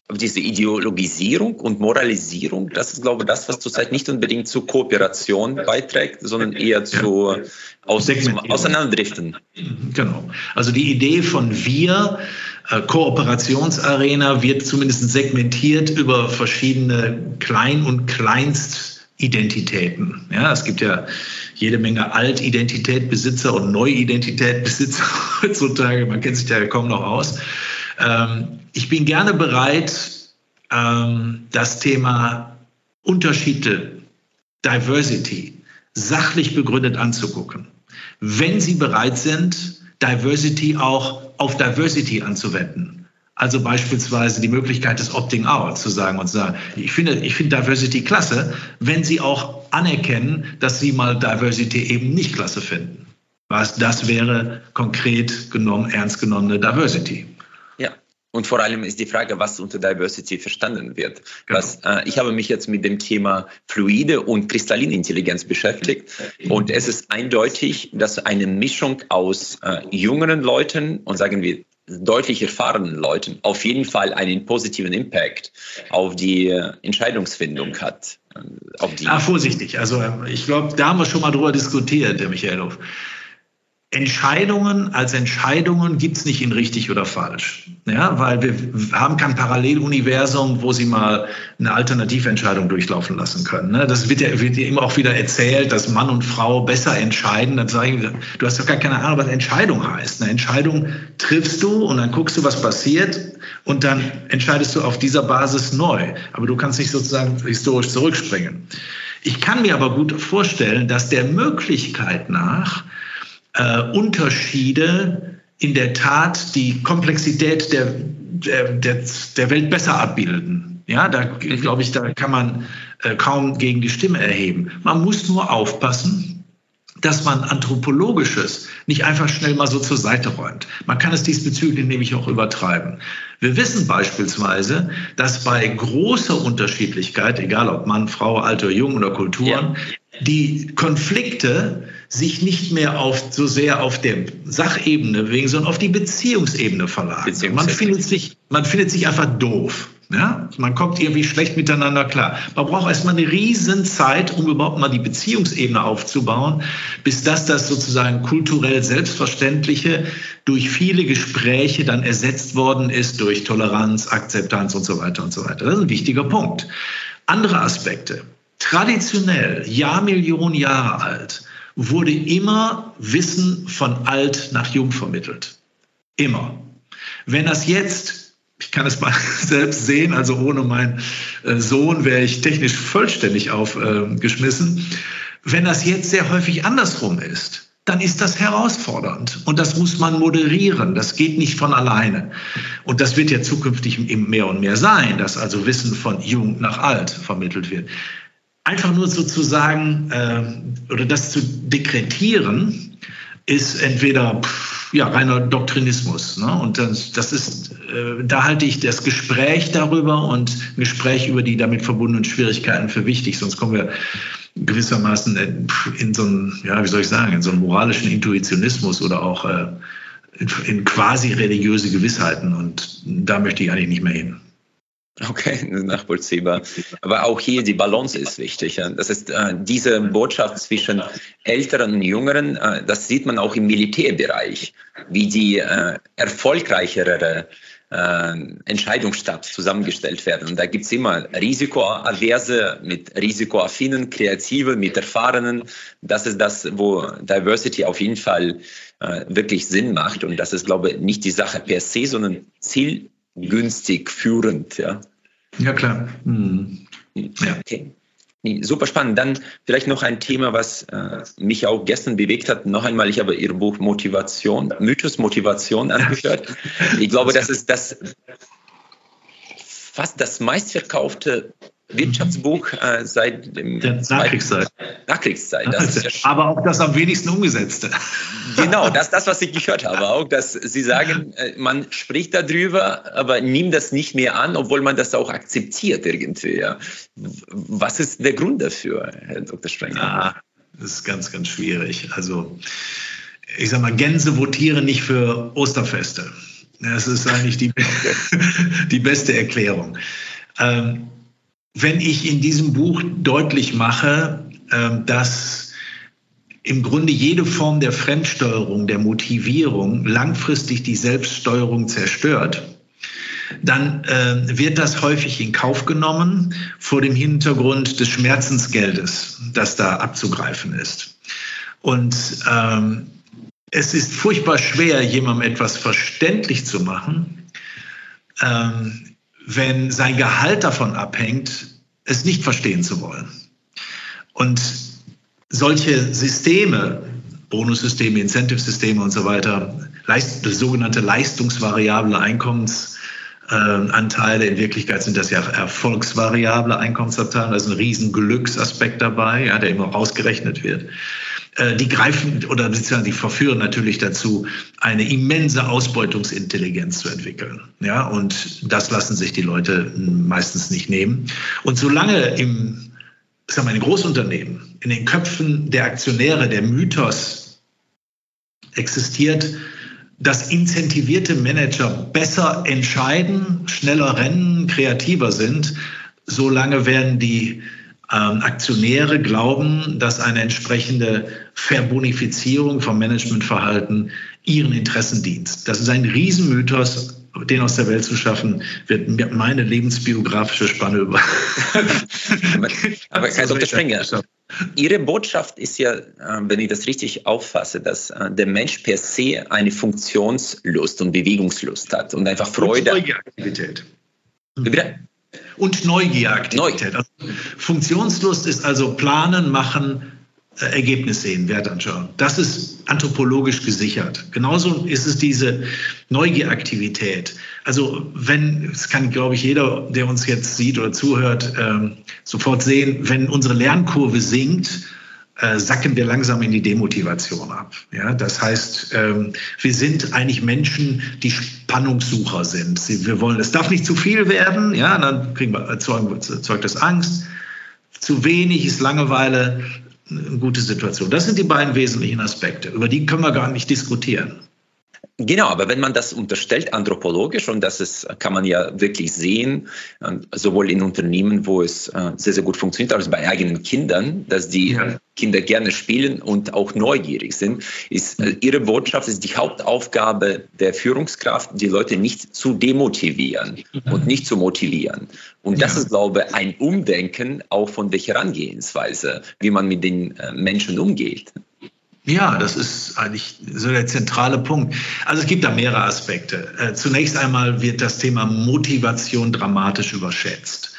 Aber diese Ideologisierung und Moralisierung, das ist, glaube ich, das, was zurzeit nicht unbedingt zur Kooperation beiträgt, sondern eher zu ja. Aus Auseinanderdriften. Genau. Also die Idee von wir, äh, Kooperationsarena, wird zumindest segmentiert über verschiedene Klein- und Kleinstidentitäten. Ja, es gibt ja jede Menge Altidentitätbesitzer und Neuidentitätbesitzer heutzutage. Man kennt sich da ja kaum noch aus. Ähm, ich bin gerne bereit, ähm, das Thema Unterschiede, Diversity, sachlich begründet anzugucken. Wenn Sie bereit sind, Diversity auch auf Diversity anzuwenden. Also beispielsweise die Möglichkeit des Opting-out zu sagen und zu sagen, ich finde, ich finde Diversity klasse, wenn Sie auch anerkennen, dass Sie mal Diversity eben nicht klasse finden. Was das wäre konkret genommen, ernst genommene Diversity. Ja. Und vor allem ist die Frage, was unter Diversity verstanden wird. Genau. Was, äh, ich habe mich jetzt mit dem Thema fluide und kristalline Intelligenz beschäftigt. Und es ist eindeutig, dass eine Mischung aus äh, jüngeren Leuten und sagen wir deutlich erfahrenen Leuten auf jeden Fall einen positiven Impact auf die äh, Entscheidungsfindung hat. Äh, auf die ah, vorsichtig. Also ich glaube, da haben wir schon mal drüber diskutiert, der Michaelhoff. Entscheidungen als Entscheidungen gibt es nicht in richtig oder falsch. Ja, weil wir haben kein Paralleluniversum, wo Sie mal eine Alternativentscheidung durchlaufen lassen können. Ne? Das wird ja, wird ja immer auch wieder erzählt, dass Mann und Frau besser entscheiden. Dann sage ich, du hast doch gar keine Ahnung, was Entscheidung heißt. Eine Entscheidung triffst du und dann guckst du, was passiert und dann entscheidest du auf dieser Basis neu. Aber du kannst nicht sozusagen historisch zurückspringen. Ich kann mir aber gut vorstellen, dass der Möglichkeit nach äh, Unterschiede in der Tat die Komplexität der, der, der, der Welt besser abbilden. Ja, da glaube ich, da kann man äh, kaum gegen die Stimme erheben. Man muss nur aufpassen, dass man Anthropologisches nicht einfach schnell mal so zur Seite räumt. Man kann es diesbezüglich nämlich auch übertreiben. Wir wissen beispielsweise, dass bei großer Unterschiedlichkeit, egal ob Mann, Frau, Alter, Jung oder Kulturen, ja. Die Konflikte sich nicht mehr auf, so sehr auf der Sachebene bewegen, sondern auf die Beziehungsebene verlagern. Man findet sich, man findet sich einfach doof. Ja, man kommt irgendwie schlecht miteinander klar. Man braucht erstmal eine riesen Zeit, um überhaupt mal die Beziehungsebene aufzubauen, bis das das sozusagen kulturell Selbstverständliche durch viele Gespräche dann ersetzt worden ist durch Toleranz, Akzeptanz und so weiter und so weiter. Das ist ein wichtiger Punkt. Andere Aspekte. Traditionell, Jahrmillionen Jahre alt, wurde immer Wissen von alt nach jung vermittelt. Immer. Wenn das jetzt, ich kann es mal selbst sehen, also ohne meinen äh, Sohn wäre ich technisch vollständig aufgeschmissen. Wenn das jetzt sehr häufig andersrum ist, dann ist das herausfordernd. Und das muss man moderieren. Das geht nicht von alleine. Und das wird ja zukünftig mehr und mehr sein, dass also Wissen von jung nach alt vermittelt wird einfach nur sozusagen äh, oder das zu dekretieren, ist entweder ja, reiner Doktrinismus. Ne? Und das, das ist, äh, da halte ich das Gespräch darüber und ein Gespräch über die damit verbundenen Schwierigkeiten für wichtig, sonst kommen wir gewissermaßen in so einen, ja, wie soll ich sagen, in so einen moralischen Intuitionismus oder auch äh, in quasi religiöse Gewissheiten. Und da möchte ich eigentlich nicht mehr hin. Okay, nachvollziehbar. Aber auch hier die Balance ist wichtig. Das ist äh, diese Botschaft zwischen Älteren und Jüngeren, äh, das sieht man auch im Militärbereich, wie die äh, erfolgreichere Entscheidungsstab zusammengestellt werden. Und da gibt's immer Risikoaverse mit risikoaffinen, kreative, mit erfahrenen. Das ist das, wo Diversity auf jeden Fall wirklich Sinn macht. Und das ist, glaube ich, nicht die Sache per se, sondern Ziel günstig führend. Ja, ja klar. Hm. Ja. Okay. Nee, super spannend. Dann vielleicht noch ein Thema, was äh, mich auch gestern bewegt hat. Noch einmal, ich habe Ihr Buch Motivation, Mythos Motivation angehört. Ich glaube, das ist das fast das meistverkaufte Wirtschaftsbuch äh, seit dem der Nachkriegszeit. Nachkriegszeit. Ja Aber auch das am wenigsten umgesetzte. Genau, das ist das, was ich gehört habe. Auch, dass Sie sagen, äh, man spricht darüber, aber nimmt das nicht mehr an, obwohl man das auch akzeptiert irgendwie. Ja. Was ist der Grund dafür, Herr Dr. Sprenger? Ah, das ist ganz, ganz schwierig. Also, ich sag mal, Gänse votieren nicht für Osterfeste. Das ist eigentlich die, die beste Erklärung. Ähm, wenn ich in diesem Buch deutlich mache, ähm, dass im Grunde jede Form der Fremdsteuerung, der Motivierung langfristig die Selbststeuerung zerstört, dann äh, wird das häufig in Kauf genommen vor dem Hintergrund des Schmerzensgeldes, das da abzugreifen ist. Und ähm, es ist furchtbar schwer, jemandem etwas verständlich zu machen, ähm, wenn sein Gehalt davon abhängt, es nicht verstehen zu wollen. Und solche Systeme, Bonussysteme, Incentive-Systeme und so weiter, leist, sogenannte leistungsvariable Einkommensanteile, in Wirklichkeit sind das ja erfolgsvariable Einkommensanteile, da ist ein riesen Glücksaspekt dabei, ja, der immer rausgerechnet wird. Äh, die greifen oder beziehungsweise die verführen natürlich dazu, eine immense Ausbeutungsintelligenz zu entwickeln. Ja, und das lassen sich die Leute meistens nicht nehmen. Und solange im, sagen wir, in Großunternehmen, in den Köpfen der Aktionäre der Mythos existiert, dass incentivierte Manager besser entscheiden, schneller rennen, kreativer sind, solange werden die ähm, Aktionäre glauben, dass eine entsprechende Verbonifizierung vom Managementverhalten ihren Interessen dient. Das ist ein Riesenmythos, den aus der Welt zu schaffen, wird meine lebensbiografische Spanne über. aber, aber Herr Dr. Sprenger, Ihre Botschaft ist ja, äh, wenn ich das richtig auffasse, dass äh, der Mensch per se eine Funktionslust und Bewegungslust hat und einfach Freude. Und Aktivität. Und Neugieraktivität. Also Funktionslust ist also planen, machen, äh, Ergebnis sehen, Wert anschauen. Das ist anthropologisch gesichert. Genauso ist es diese Neugieraktivität. Also wenn, das kann, glaube ich, jeder, der uns jetzt sieht oder zuhört, ähm, sofort sehen, wenn unsere Lernkurve sinkt, äh, sacken wir langsam in die Demotivation ab. Ja, das heißt, ähm, wir sind eigentlich Menschen, die Spannungssucher sind. Sie, wir wollen, es darf nicht zu viel werden, ja, dann kriegen wir, erzeugen, erzeugt das Angst. Zu wenig ist Langeweile eine gute Situation. Das sind die beiden wesentlichen Aspekte. Über die können wir gar nicht diskutieren. Genau, aber wenn man das unterstellt anthropologisch, und das ist, kann man ja wirklich sehen, ähm, sowohl in Unternehmen, wo es äh, sehr, sehr gut funktioniert, als bei eigenen Kindern, dass die ja. Kinder gerne spielen und auch neugierig sind, ist äh, ihre Botschaft, ist die Hauptaufgabe der Führungskraft, die Leute nicht zu demotivieren mhm. und nicht zu motivieren. Und das ja. ist, glaube ich, ein Umdenken auch von der Herangehensweise, wie man mit den äh, Menschen umgeht. Ja, das ist eigentlich so der zentrale Punkt. Also es gibt da mehrere Aspekte. Äh, zunächst einmal wird das Thema Motivation dramatisch überschätzt.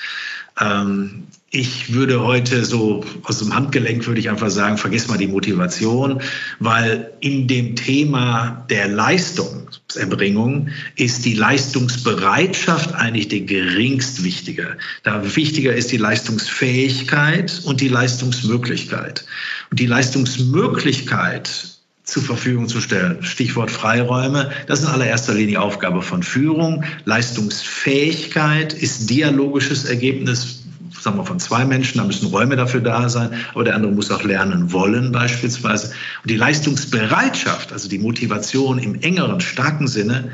Ich würde heute so aus dem Handgelenk würde ich einfach sagen, vergiss mal die Motivation, weil in dem Thema der Leistungserbringung ist die Leistungsbereitschaft eigentlich der geringst wichtige. Da wichtiger ist die Leistungsfähigkeit und die Leistungsmöglichkeit. Und die Leistungsmöglichkeit zur Verfügung zu stellen. Stichwort Freiräume. Das ist in allererster Linie Aufgabe von Führung. Leistungsfähigkeit ist dialogisches Ergebnis sagen wir, von zwei Menschen, da müssen Räume dafür da sein, aber der andere muss auch lernen wollen beispielsweise. Und die Leistungsbereitschaft, also die Motivation im engeren, starken Sinne,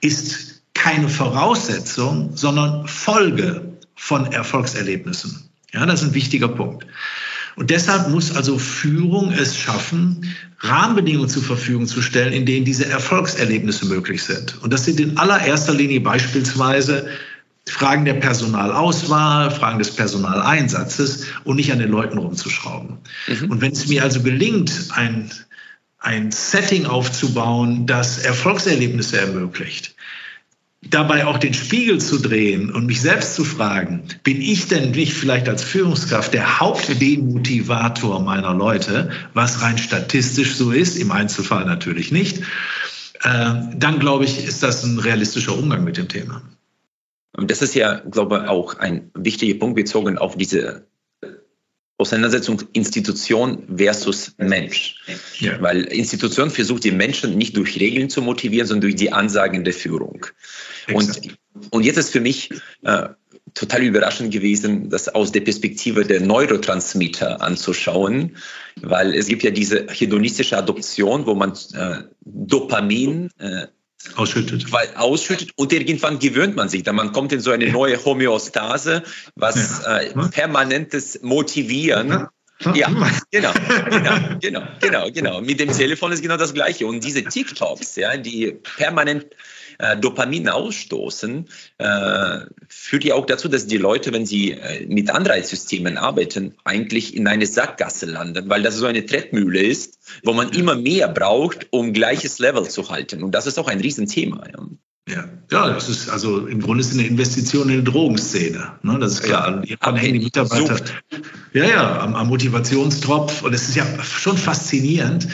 ist keine Voraussetzung, sondern Folge von Erfolgserlebnissen. Ja, das ist ein wichtiger Punkt. Und deshalb muss also Führung es schaffen, Rahmenbedingungen zur Verfügung zu stellen, in denen diese Erfolgserlebnisse möglich sind. Und das sind in allererster Linie beispielsweise Fragen der Personalauswahl, Fragen des Personaleinsatzes und nicht an den Leuten rumzuschrauben. Mhm. Und wenn es mir also gelingt, ein, ein Setting aufzubauen, das Erfolgserlebnisse ermöglicht, dabei auch den Spiegel zu drehen und mich selbst zu fragen, bin ich denn nicht vielleicht als Führungskraft der Hauptdemotivator meiner Leute, was rein statistisch so ist, im Einzelfall natürlich nicht, äh, dann glaube ich, ist das ein realistischer Umgang mit dem Thema. Und das ist ja, glaube ich, auch ein wichtiger Punkt bezogen auf diese Auseinandersetzung Institution versus Mensch. Ja. Weil Institution versucht die Menschen nicht durch Regeln zu motivieren, sondern durch die Ansagen der Führung. Und, und jetzt ist für mich äh, total überraschend gewesen, das aus der Perspektive der Neurotransmitter anzuschauen, weil es gibt ja diese hedonistische Adoption, wo man äh, Dopamin äh, ausschüttet. Weil ausschüttet und irgendwann gewöhnt man sich. Dann man kommt in so eine neue Homöostase, was ja. äh, permanentes Motivieren. Ja. Ja, genau, genau, genau, genau, genau. Mit dem Telefon ist genau das Gleiche. Und diese TikToks, ja, die permanent äh, Dopamin ausstoßen, äh, führt ja auch dazu, dass die Leute, wenn sie äh, mit Anreizsystemen arbeiten, eigentlich in eine Sackgasse landen, weil das so eine Trettmühle ist, wo man immer mehr braucht, um gleiches Level zu halten. Und das ist auch ein Riesenthema. Ja. Ja, ja, das ist also im Grunde ist eine Investition in die Drogenszene. Ne? Das ist klar. Ja, Irgendwann hängen die Mitarbeiter ja, ja, am, am Motivationstropf. Und es ist ja schon faszinierend,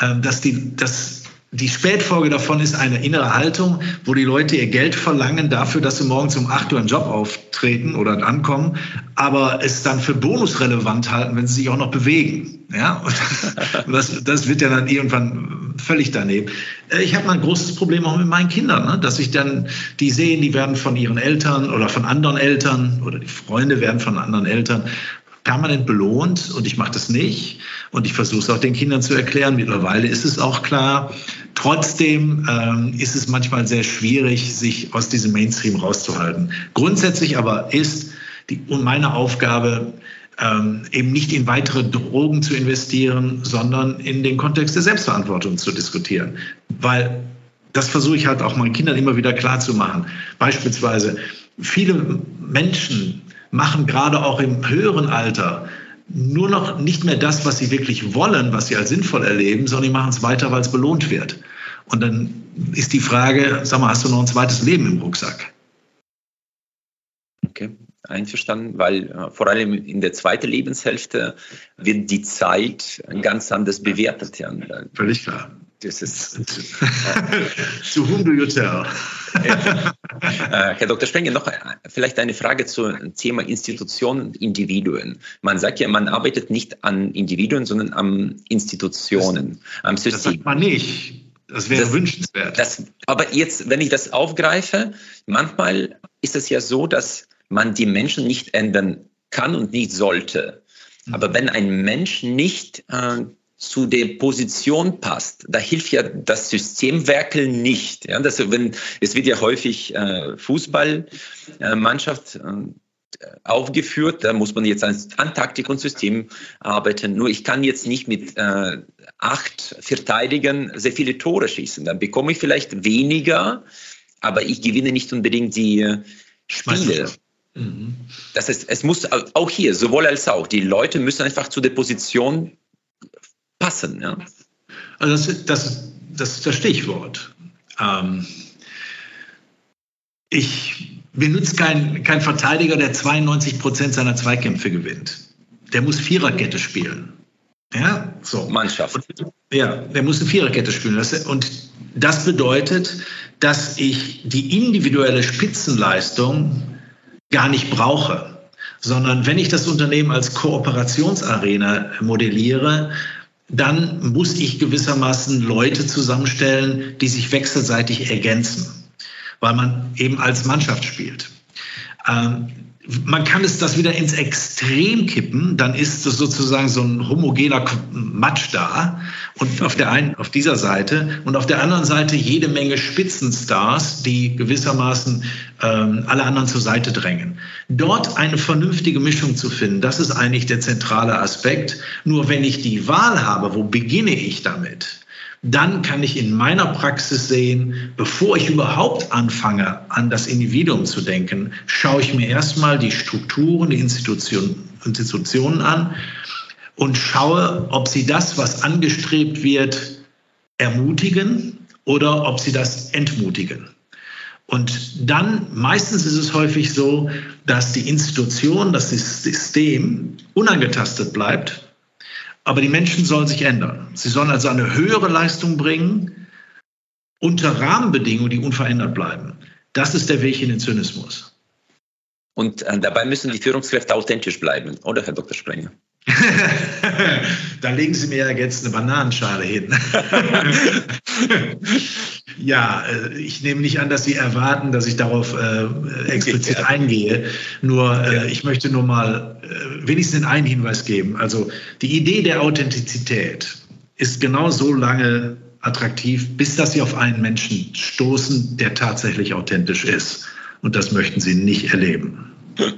ähm, dass die, dass die Spätfolge davon ist eine innere Haltung, wo die Leute ihr Geld verlangen dafür, dass sie morgens um 8 Uhr einen Job auftreten oder ankommen, aber es dann für bonusrelevant halten, wenn sie sich auch noch bewegen. Ja, und das, das wird ja dann irgendwann völlig daneben. Äh, ich habe mal ein großes Problem auch mit meinen Kindern, ne? dass ich dann, die sehen, die werden von ihren Eltern oder von anderen Eltern oder die Freunde werden von anderen Eltern permanent belohnt und ich mache das nicht. Und ich versuche es auch den Kindern zu erklären. Mittlerweile ist es auch klar. Trotzdem ähm, ist es manchmal sehr schwierig, sich aus diesem Mainstream rauszuhalten. Grundsätzlich aber ist die, und meine Aufgabe, ähm, eben nicht in weitere Drogen zu investieren, sondern in den Kontext der Selbstverantwortung zu diskutieren. Weil das versuche ich halt auch meinen Kindern immer wieder klar zu machen. Beispielsweise viele Menschen machen gerade auch im höheren Alter nur noch nicht mehr das, was sie wirklich wollen, was sie als sinnvoll erleben, sondern die machen es weiter, weil es belohnt wird. Und dann ist die Frage, sag mal, hast du noch ein zweites Leben im Rucksack? Okay, einverstanden, weil äh, vor allem in der zweiten Lebenshälfte wird die Zeit ganz anders bewertet. Ja. Völlig klar. Das ist zu whom do you tell? Äh, Herr Dr. Spenger, noch vielleicht eine Frage zum Thema Institutionen und Individuen. Man sagt ja, man arbeitet nicht an Individuen, sondern an Institutionen, das, am System. Das sagt man nicht. Das wäre das, wünschenswert. Das, aber jetzt, wenn ich das aufgreife, manchmal ist es ja so, dass man die Menschen nicht ändern kann und nicht sollte. Aber mhm. wenn ein Mensch nicht äh, zu der Position passt, da hilft ja das Systemwerkel nicht. Ja, das, wenn, es wird ja häufig äh, Fußballmannschaft äh, aufgeführt, da muss man jetzt an, an, Taktik und System arbeiten. Nur ich kann jetzt nicht mit äh, acht Verteidigern sehr viele Tore schießen. Dann bekomme ich vielleicht weniger, aber ich gewinne nicht unbedingt die äh, Spiele. Mhm. Das heißt, es muss auch hier, sowohl als auch, die Leute müssen einfach zu der Position passen. Ja? Also das, das, das ist das Stichwort. Ähm, ich benutze keinen kein Verteidiger, der 92 Prozent seiner Zweikämpfe gewinnt. Der muss Viererkette spielen. Ja, so. Mannschaft. Und, ja, der muss eine Viererkette spielen. Und das bedeutet, dass ich die individuelle Spitzenleistung gar nicht brauche, sondern wenn ich das Unternehmen als Kooperationsarena modelliere, dann muss ich gewissermaßen Leute zusammenstellen, die sich wechselseitig ergänzen, weil man eben als Mannschaft spielt. Ähm, man kann es das wieder ins Extrem kippen, dann ist es sozusagen so ein homogener Matsch da und auf der einen, auf dieser Seite und auf der anderen Seite jede Menge Spitzenstars, die gewissermaßen ähm, alle anderen zur Seite drängen. Dort eine vernünftige Mischung zu finden, das ist eigentlich der zentrale Aspekt. Nur wenn ich die Wahl habe, wo beginne ich damit? Dann kann ich in meiner Praxis sehen, bevor ich überhaupt anfange, an das Individuum zu denken, schaue ich mir erstmal die Strukturen, die Institutionen, Institutionen an und schaue, ob sie das, was angestrebt wird, ermutigen oder ob sie das entmutigen. Und dann, meistens ist es häufig so, dass die Institution, das System unangetastet bleibt aber die Menschen sollen sich ändern. Sie sollen also eine höhere Leistung bringen unter Rahmenbedingungen, die unverändert bleiben. Das ist der Weg in den Zynismus. Und äh, dabei müssen die Führungskräfte authentisch bleiben, oder Herr Dr. Sprenger? da legen Sie mir ja jetzt eine Bananenschale hin. ja, äh, ich nehme nicht an, dass Sie erwarten, dass ich darauf äh, explizit ja. eingehe. Nur äh, ich möchte nur mal äh, wenigstens einen Hinweis geben. Also die Idee der Authentizität ist genau so lange attraktiv, bis dass Sie auf einen Menschen stoßen, der tatsächlich authentisch ist. Und das möchten Sie nicht erleben.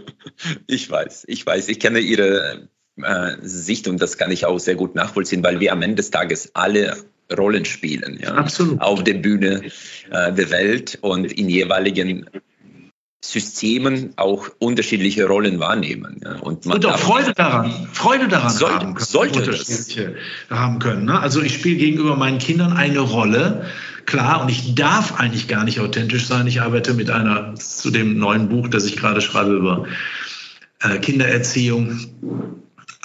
Ich weiß, ich weiß. Ich kenne Ihre äh, Sicht und das kann ich auch sehr gut nachvollziehen, weil wir am Ende des Tages alle Rollen spielen. Ja? Absolut. Auf der Bühne äh, der Welt und in jeweiligen Systemen auch unterschiedliche Rollen wahrnehmen. Ja? Und, man und auch Freude daran, Freude daran sollte, haben können. Sollte das. haben können. Ne? Also ich spiele gegenüber meinen Kindern eine Rolle, klar, und ich darf eigentlich gar nicht authentisch sein. Ich arbeite mit einer, zu dem neuen Buch, das ich gerade schreibe über äh, Kindererziehung,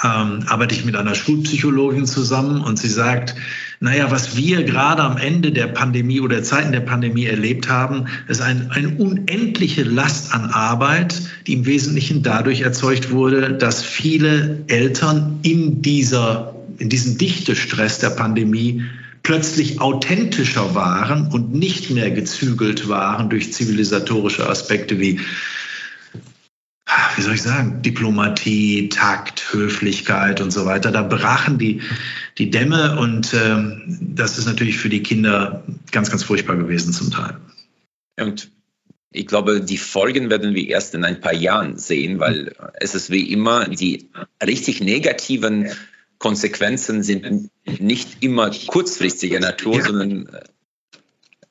ähm, arbeite ich mit einer Schulpsychologin zusammen und sie sagt, naja, was wir gerade am Ende der Pandemie oder Zeiten der Pandemie erlebt haben, ist ein, eine unendliche Last an Arbeit, die im Wesentlichen dadurch erzeugt wurde, dass viele Eltern in dieser, in diesem Dichtestress der Pandemie plötzlich authentischer waren und nicht mehr gezügelt waren durch zivilisatorische Aspekte wie wie soll ich sagen, Diplomatie, Takt, Höflichkeit und so weiter. Da brachen die, die Dämme und ähm, das ist natürlich für die Kinder ganz, ganz furchtbar gewesen zum Teil. Und ich glaube, die Folgen werden wir erst in ein paar Jahren sehen, weil es ist wie immer, die richtig negativen Konsequenzen sind nicht immer kurzfristiger Natur, ja. sondern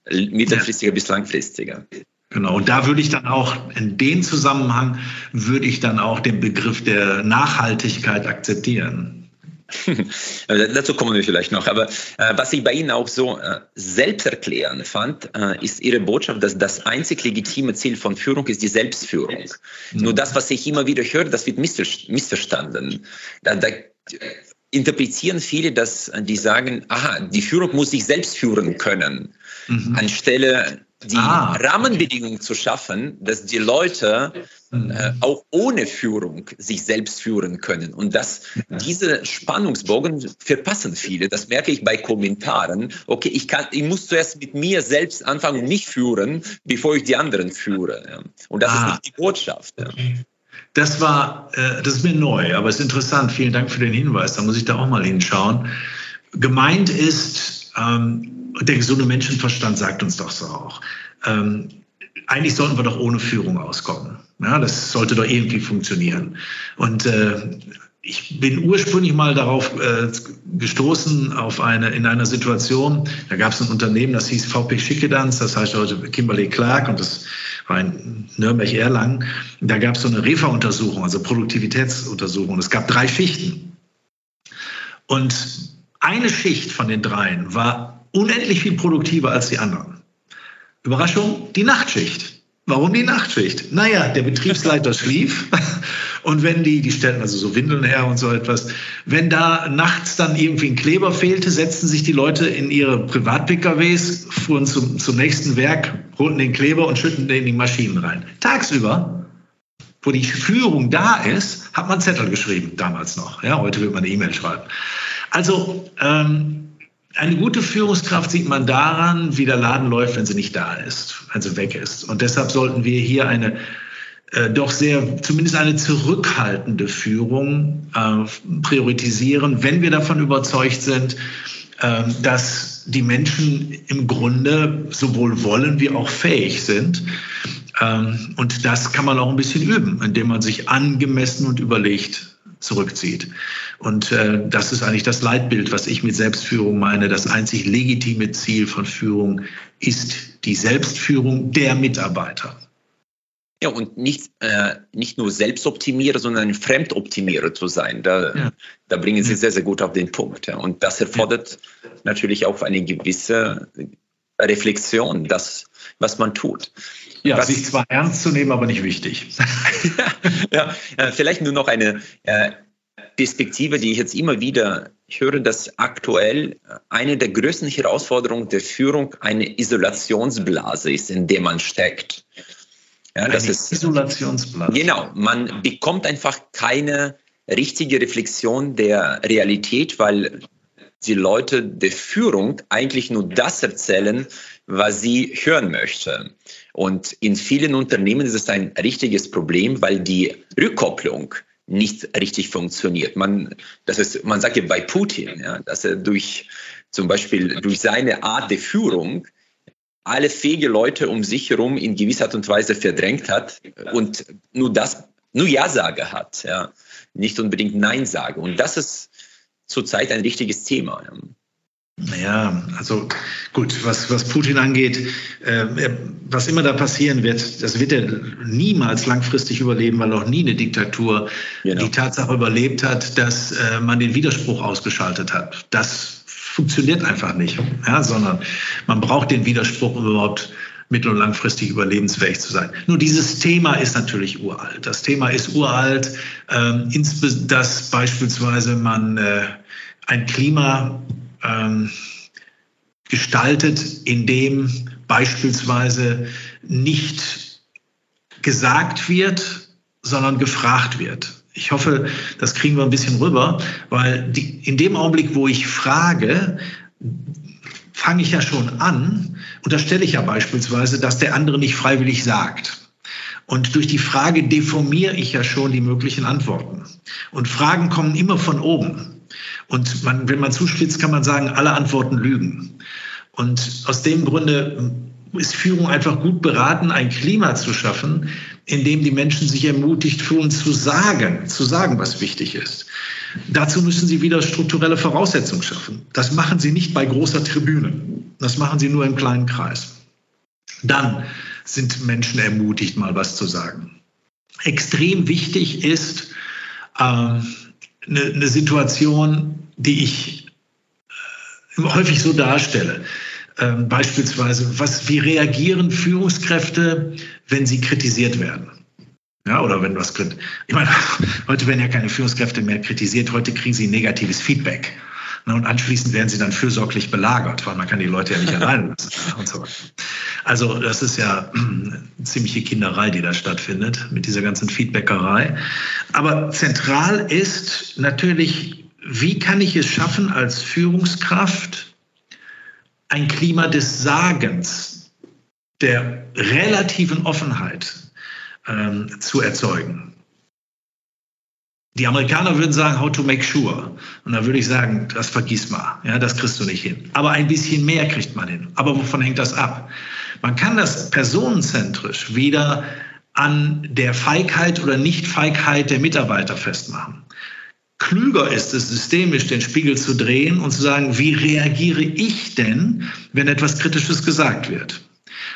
äh, mittelfristiger ja. bis langfristiger. Genau, und da würde ich dann auch, in dem Zusammenhang, würde ich dann auch den Begriff der Nachhaltigkeit akzeptieren. Dazu kommen wir vielleicht noch. Aber äh, was ich bei Ihnen auch so äh, selbsterklärend fand, äh, ist Ihre Botschaft, dass das einzig legitime Ziel von Führung ist die Selbstführung. Mhm. Nur das, was ich immer wieder höre, das wird missverstanden. Da, da interpretieren viele, dass die sagen, aha, die Führung muss sich selbst führen können, mhm. anstelle die ah, Rahmenbedingungen okay. zu schaffen, dass die Leute mhm. äh, auch ohne Führung sich selbst führen können. Und dass diese Spannungsbogen verpassen viele. Das merke ich bei Kommentaren. Okay, ich kann, ich muss zuerst mit mir selbst anfangen und mich führen, bevor ich die anderen führe. Ja. Und das ah, ist nicht die Botschaft. Okay. Das war, äh, das ist mir neu, aber es ist interessant. Vielen Dank für den Hinweis. Da muss ich da auch mal hinschauen. gemeint ist, ähm, der gesunde Menschenverstand sagt uns doch so auch, ähm, eigentlich sollten wir doch ohne Führung auskommen. Ja, das sollte doch irgendwie funktionieren. Und äh, ich bin ursprünglich mal darauf äh, gestoßen, auf eine, in einer Situation, da gab es ein Unternehmen, das hieß VP Schickedanz, das heißt heute Kimberly Clark und das war in Nürnberg-Erlangen. Da gab es so eine REFA-Untersuchung, also Produktivitätsuntersuchung. Es gab drei Schichten. Und eine Schicht von den dreien war unendlich viel produktiver als die anderen. Überraschung, die Nachtschicht. Warum die Nachtschicht? Naja, der Betriebsleiter schlief und wenn die, die stellen also so Windeln her und so etwas, wenn da nachts dann irgendwie ein Kleber fehlte, setzten sich die Leute in ihre Privat-PKWs, fuhren zum, zum nächsten Werk, holten den Kleber und schütteten den in die Maschinen rein. Tagsüber, wo die Führung da ist, hat man Zettel geschrieben, damals noch. Ja, heute will man eine E-Mail schreiben. Also ähm, eine gute Führungskraft sieht man daran, wie der Laden läuft, wenn sie nicht da ist, sie weg ist. Und deshalb sollten wir hier eine äh, doch sehr, zumindest eine zurückhaltende Führung äh, priorisieren, wenn wir davon überzeugt sind, äh, dass die Menschen im Grunde sowohl wollen wie auch fähig sind. Ähm, und das kann man auch ein bisschen üben, indem man sich angemessen und überlegt zurückzieht. Und äh, das ist eigentlich das Leitbild, was ich mit Selbstführung meine. Das einzig legitime Ziel von Führung ist die Selbstführung der Mitarbeiter. Ja, und nicht, äh, nicht nur Selbstoptimierer, sondern Fremdoptimierer zu sein. Da, ja. da bringen Sie sehr, sehr gut auf den Punkt. Ja. Und das erfordert ja. natürlich auch eine gewisse Reflexion, das, was man tut. Ja, was, sich zwar ernst zu nehmen, aber nicht wichtig. ja, ja, vielleicht nur noch eine äh, Perspektive, die ich jetzt immer wieder höre, dass aktuell eine der größten Herausforderungen der Führung eine Isolationsblase ist, in der man steckt. Ja, eine das ist Isolationsblase. Genau, man bekommt einfach keine richtige Reflexion der Realität, weil die Leute der Führung eigentlich nur das erzählen, was sie hören möchten. Und in vielen Unternehmen ist es ein richtiges Problem, weil die Rückkopplung nicht richtig funktioniert. Man, das ist, man sagt ja bei Putin, ja, dass er durch zum Beispiel durch seine Art der Führung alle fähige Leute um sich herum in gewisser Art und Weise verdrängt hat und nur das, nur Ja-Sage hat, ja, nicht unbedingt Nein-Sage. Und das ist zurzeit ein richtiges Thema. Ja. Naja, also gut, was, was Putin angeht, äh, was immer da passieren wird, das wird er niemals langfristig überleben, weil auch nie eine Diktatur genau. die Tatsache überlebt hat, dass äh, man den Widerspruch ausgeschaltet hat. Das funktioniert einfach nicht, ja, sondern man braucht den Widerspruch, um überhaupt mittel- und langfristig überlebensfähig zu sein. Nur dieses Thema ist natürlich uralt. Das Thema ist uralt, ähm, dass beispielsweise man äh, ein Klima ähm, gestaltet, in dem beispielsweise nicht gesagt wird, sondern gefragt wird. Ich hoffe, das kriegen wir ein bisschen rüber, weil die, in dem Augenblick, wo ich frage, fange ich ja schon an und da stelle ich ja beispielsweise, dass der andere nicht freiwillig sagt. Und durch die Frage deformiere ich ja schon die möglichen Antworten. Und Fragen kommen immer von oben. Und man, wenn man zuspitzt, kann man sagen, alle Antworten lügen. Und aus dem Grunde ist Führung einfach gut beraten, ein Klima zu schaffen, in dem die Menschen sich ermutigt fühlen, zu sagen, zu sagen, was wichtig ist. Dazu müssen sie wieder strukturelle Voraussetzungen schaffen. Das machen sie nicht bei großer Tribüne. Das machen sie nur im kleinen Kreis. Dann sind Menschen ermutigt, mal was zu sagen. Extrem wichtig ist, ähm, eine, eine Situation, die ich äh, häufig so darstelle. Ähm, beispielsweise, was, wie reagieren Führungskräfte, wenn sie kritisiert werden? Ja, oder wenn was, ich meine, heute werden ja keine Führungskräfte mehr kritisiert, heute kriegen sie negatives Feedback. Und anschließend werden sie dann fürsorglich belagert, weil man kann die Leute ja nicht allein lassen und so weiter. Also das ist ja eine ziemliche Kinderei, die da stattfindet mit dieser ganzen Feedbackerei. Aber zentral ist natürlich, wie kann ich es schaffen, als Führungskraft ein Klima des Sagens, der relativen Offenheit ähm, zu erzeugen. Die Amerikaner würden sagen, how to make sure. Und da würde ich sagen, das vergiss mal. Ja, das kriegst du nicht hin. Aber ein bisschen mehr kriegt man hin. Aber wovon hängt das ab? Man kann das personenzentrisch weder an der Feigheit oder Nichtfeigheit der Mitarbeiter festmachen. Klüger ist es, systemisch den Spiegel zu drehen und zu sagen, wie reagiere ich denn, wenn etwas Kritisches gesagt wird?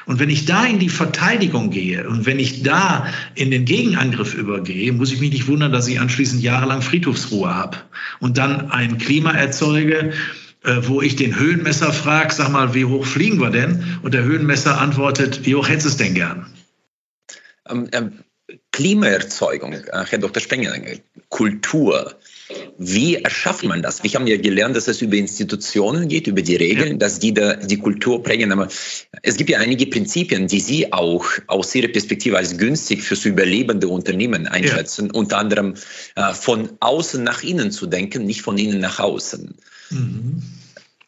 Und wenn ich da in die Verteidigung gehe und wenn ich da in den Gegenangriff übergehe, muss ich mich nicht wundern, dass ich anschließend jahrelang Friedhofsruhe habe und dann ein Klima erzeuge, äh, wo ich den Höhenmesser frage, sag mal, wie hoch fliegen wir denn? Und der Höhenmesser antwortet, wie hoch hättest du es denn gern? Ähm, ähm, Klimaerzeugung, äh, Herr Dr. Spenger, Kultur. Wie erschafft man das? Wir haben ja gelernt, dass es über Institutionen geht, über die Regeln, dass die da die Kultur prägen. Aber es gibt ja einige Prinzipien, die Sie auch aus Ihrer Perspektive als günstig fürs überlebende Unternehmen einschätzen. Ja. Unter anderem äh, von außen nach innen zu denken, nicht von innen nach außen. Mhm.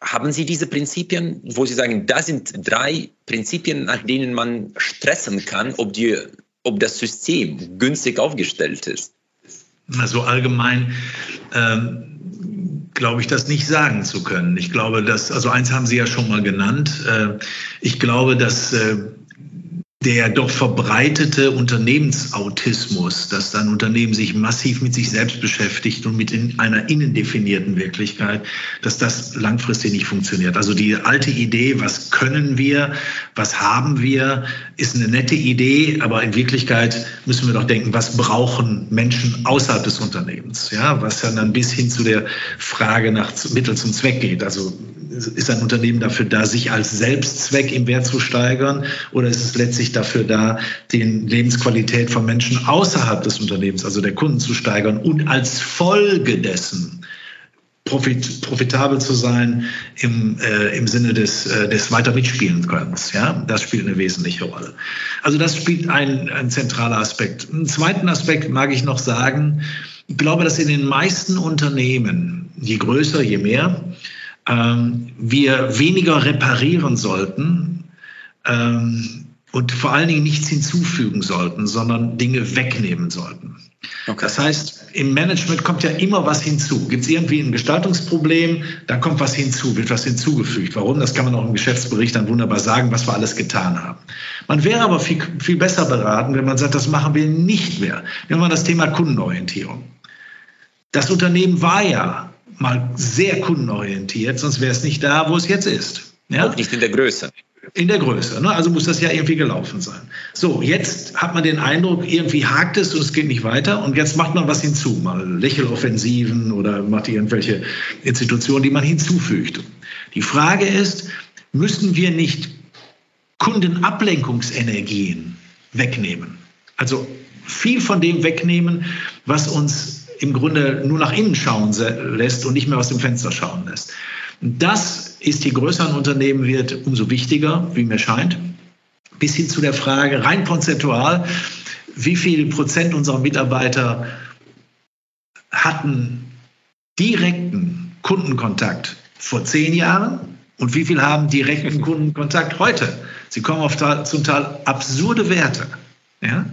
Haben Sie diese Prinzipien, wo Sie sagen, da sind drei Prinzipien, nach denen man stressen kann, ob die ob das System günstig aufgestellt ist? Also allgemein ähm, glaube ich, das nicht sagen zu können. Ich glaube, dass, also eins haben Sie ja schon mal genannt. Äh, ich glaube, dass äh, der doch verbreitete Unternehmensautismus, dass ein Unternehmen sich massiv mit sich selbst beschäftigt und mit in einer definierten Wirklichkeit, dass das langfristig nicht funktioniert. Also die alte Idee, was können wir, was haben wir, ist eine nette Idee, aber in Wirklichkeit müssen wir doch denken, was brauchen Menschen außerhalb des Unternehmens, ja, was dann bis hin zu der Frage nach Mittel zum Zweck geht. Also ist ein Unternehmen dafür da, sich als Selbstzweck im Wert zu steigern oder ist es letztlich dafür da, die Lebensqualität von Menschen außerhalb des Unternehmens, also der Kunden zu steigern und als Folge dessen profit, profitabel zu sein im, äh, im Sinne des, äh, des weiter mitspielen Könnens. Ja, das spielt eine wesentliche Rolle. Also das spielt ein, ein zentraler Aspekt. Einen zweiten Aspekt mag ich noch sagen. Ich glaube, dass in den meisten Unternehmen, je größer, je mehr, ähm, wir weniger reparieren sollten ähm, und vor allen Dingen nichts hinzufügen sollten, sondern Dinge wegnehmen sollten. Okay. Das heißt, im Management kommt ja immer was hinzu. Gibt es irgendwie ein Gestaltungsproblem, dann kommt was hinzu, wird was hinzugefügt. Warum? Das kann man auch im Geschäftsbericht dann wunderbar sagen, was wir alles getan haben. Man wäre aber viel, viel besser beraten, wenn man sagt, das machen wir nicht mehr. Nehmen wir das Thema Kundenorientierung. Das Unternehmen war ja mal sehr kundenorientiert, sonst wäre es nicht da, wo es jetzt ist. Ja? Auch nicht in der Größe. In der Größe. Ne? Also muss das ja irgendwie gelaufen sein. So, jetzt hat man den Eindruck, irgendwie hakt es und es geht nicht weiter. Und jetzt macht man was hinzu. Mal Lächeloffensiven oder macht irgendwelche Institutionen, die man hinzufügt. Die Frage ist, müssen wir nicht Kundenablenkungsenergien wegnehmen? Also viel von dem wegnehmen, was uns im Grunde nur nach innen schauen lässt und nicht mehr aus dem Fenster schauen lässt. Das ist, je größer ein Unternehmen wird, umso wichtiger, wie mir scheint, bis hin zu der Frage rein konzeptual, wie viel Prozent unserer Mitarbeiter hatten direkten Kundenkontakt vor zehn Jahren und wie viel haben direkten Kundenkontakt heute? Sie kommen auf zum Teil absurde Werte. Ja?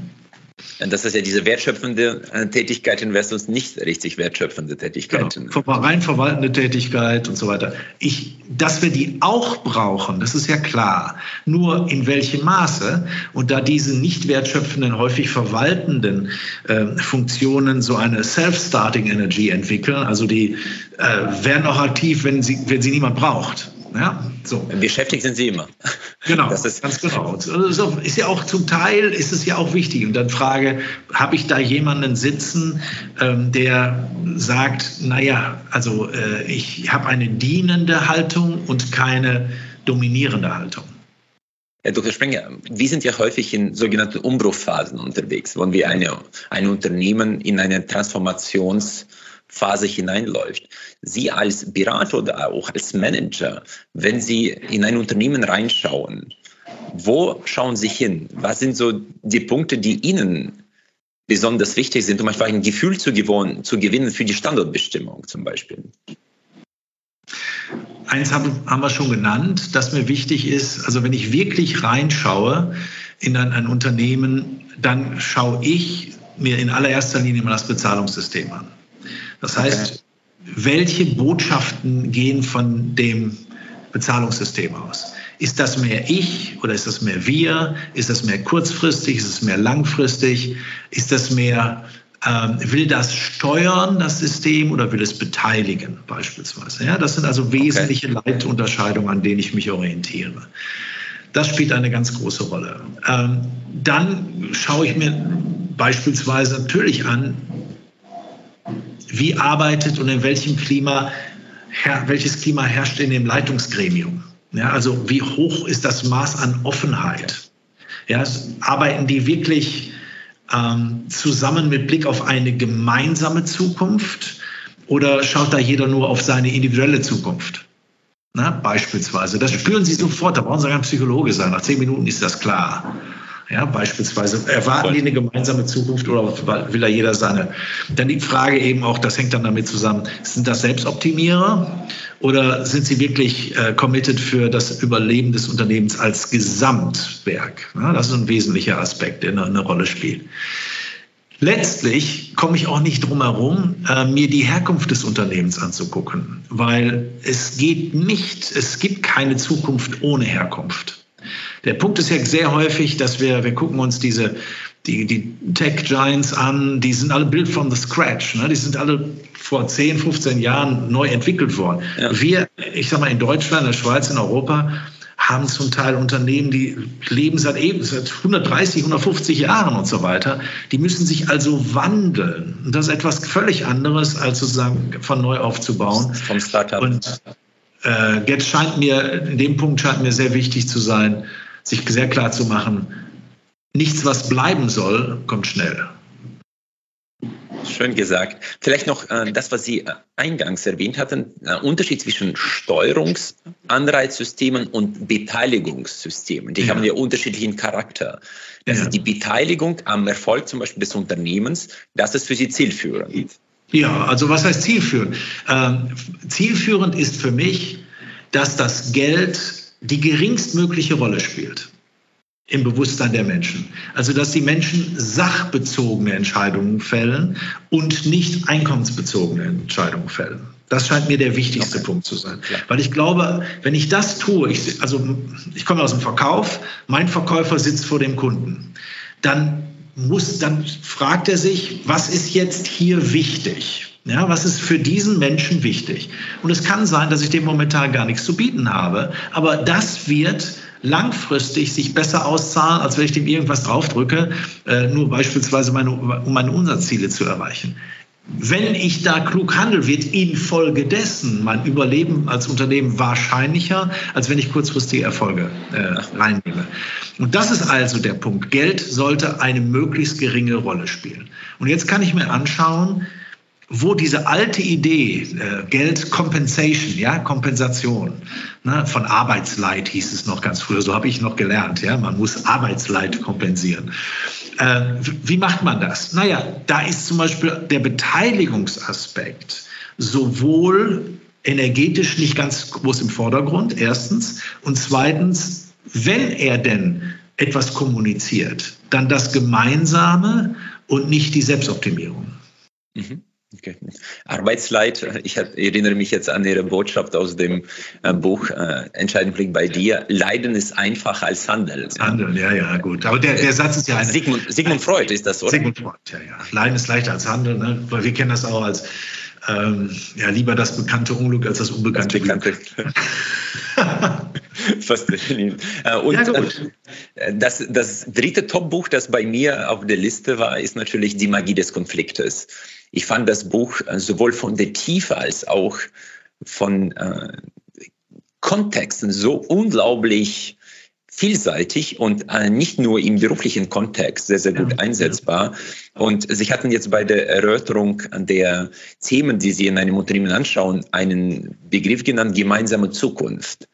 Das ist ja diese wertschöpfende äh, Tätigkeiten versus nicht richtig wertschöpfende Tätigkeiten. Genau. Rein verwaltende Tätigkeit und so weiter. Ich, dass wir die auch brauchen, das ist ja klar. Nur in welchem Maße und da diese nicht wertschöpfenden, häufig verwaltenden äh, Funktionen so eine Self-Starting Energy entwickeln, also die äh, werden auch aktiv, wenn sie, wenn sie niemand braucht. Ja, so. Beschäftigt sind Sie immer. Genau, das ist ganz genau. Also ist ja auch zum Teil ist es ja auch wichtig. Und dann frage, habe ich da jemanden sitzen, ähm, der sagt, naja, also äh, ich habe eine dienende Haltung und keine dominierende Haltung. Herr Dr. Sprenger, wir sind ja häufig in sogenannten Umbruchphasen unterwegs, wo wir eine, ein Unternehmen in eine Transformations- Phase hineinläuft. Sie als Berater oder auch als Manager, wenn Sie in ein Unternehmen reinschauen, wo schauen Sie hin? Was sind so die Punkte, die Ihnen besonders wichtig sind, um einfach ein Gefühl zu, gewonnen, zu gewinnen für die Standortbestimmung zum Beispiel? Eins haben, wir schon genannt, dass mir wichtig ist, also wenn ich wirklich reinschaue in ein, ein Unternehmen, dann schaue ich mir in allererster Linie mal das Bezahlungssystem an. Das heißt, okay. welche Botschaften gehen von dem Bezahlungssystem aus? Ist das mehr ich oder ist das mehr wir? Ist das mehr kurzfristig? Ist es mehr langfristig? Ist das mehr, ähm, will das steuern, das System, oder will es beteiligen beispielsweise? Ja, das sind also wesentliche okay. Leitunterscheidungen, an denen ich mich orientiere. Das spielt eine ganz große Rolle. Ähm, dann schaue ich mir beispielsweise natürlich an, wie arbeitet und in welchem Klima, welches Klima herrscht in dem Leitungsgremium. Ja, also wie hoch ist das Maß an Offenheit? Ja, arbeiten die wirklich ähm, zusammen mit Blick auf eine gemeinsame Zukunft oder schaut da jeder nur auf seine individuelle Zukunft? Na, beispielsweise. Das spüren Sie sofort, da brauchen Sie kein Psychologe sein. Nach zehn Minuten ist das klar. Ja, beispielsweise erwarten die eine gemeinsame Zukunft oder will da jeder seine? Dann die Frage eben auch, das hängt dann damit zusammen, sind das Selbstoptimierer oder sind sie wirklich äh, committed für das Überleben des Unternehmens als Gesamtwerk? Ja, das ist ein wesentlicher Aspekt, der eine, eine Rolle spielt. Letztlich komme ich auch nicht drum herum, äh, mir die Herkunft des Unternehmens anzugucken, weil es geht nicht, es gibt keine Zukunft ohne Herkunft. Der Punkt ist ja sehr häufig, dass wir, wir gucken uns diese, die, die Tech Giants an, die sind alle built from the scratch. Ne? Die sind alle vor 10, 15 Jahren neu entwickelt worden. Ja. Wir, ich sag mal, in Deutschland, in der Schweiz, in Europa, haben zum Teil Unternehmen, die leben seit eben, seit 130, 150 Jahren und so weiter. Die müssen sich also wandeln. Und das ist etwas völlig anderes, als sozusagen von neu aufzubauen. Vom Startup. Und äh, jetzt scheint mir, in dem Punkt scheint mir sehr wichtig zu sein, sich sehr klar zu machen, nichts, was bleiben soll, kommt schnell. Schön gesagt. Vielleicht noch äh, das, was Sie äh, eingangs erwähnt hatten, äh, Unterschied zwischen Steuerungsanreizsystemen und Beteiligungssystemen. Die ja. haben ja unterschiedlichen Charakter. Das ja. ist die Beteiligung am Erfolg zum Beispiel des Unternehmens, das ist für Sie zielführend. Ja, also was heißt zielführend? Ähm, zielführend ist für mich, dass das Geld die geringstmögliche Rolle spielt im Bewusstsein der Menschen. Also dass die Menschen sachbezogene Entscheidungen fällen und nicht einkommensbezogene Entscheidungen fällen. Das scheint mir der wichtigste okay. Punkt zu sein. Ja. Weil ich glaube, wenn ich das tue, ich, also ich komme aus dem Verkauf, mein Verkäufer sitzt vor dem Kunden, dann muss, dann fragt er sich, was ist jetzt hier wichtig? Ja, was ist für diesen Menschen wichtig? Und es kann sein, dass ich dem momentan gar nichts zu bieten habe, aber das wird langfristig sich besser auszahlen, als wenn ich dem irgendwas draufdrücke, äh, nur beispielsweise meine, um meine Umsatzziele zu erreichen. Wenn ich da klug handle, wird infolgedessen mein Überleben als Unternehmen wahrscheinlicher, als wenn ich kurzfristige Erfolge äh, reinnehme. Und das ist also der Punkt. Geld sollte eine möglichst geringe Rolle spielen. Und jetzt kann ich mir anschauen, wo diese alte Idee, äh, Geld Compensation, ja, Kompensation, ne, von Arbeitsleid hieß es noch ganz früher, so habe ich noch gelernt, ja, man muss Arbeitsleid kompensieren. Äh, wie macht man das? Naja, da ist zum Beispiel der Beteiligungsaspekt sowohl energetisch nicht ganz groß im Vordergrund, erstens, und zweitens, wenn er denn etwas kommuniziert, dann das Gemeinsame und nicht die Selbstoptimierung. Mhm. Okay. Arbeitsleid, ich erinnere mich jetzt an Ihre Botschaft aus dem äh, Buch äh, Entscheidung liegt bei dir. Leiden ist einfacher als Handeln. Handeln, ja, ja, gut. Aber der, der Satz ist ja eine, Sigmund, Sigmund Freud ist das, oder? Sigmund Freud, ja, ja. Leiden ist leichter als Handeln, ne? weil wir kennen das auch als ähm, ja, lieber das bekannte Unglück als das unbekannte das Glück. Fast äh, Und ja, äh, das, das dritte Top-Buch, das bei mir auf der Liste war, ist natürlich Die Magie des Konfliktes. Ich fand das Buch äh, sowohl von der Tiefe als auch von äh, Kontexten so unglaublich vielseitig und äh, nicht nur im beruflichen Kontext sehr, sehr gut einsetzbar. Und Sie hatten jetzt bei der Erörterung der Themen, die Sie in einem Unternehmen anschauen, einen Begriff genannt, gemeinsame Zukunft.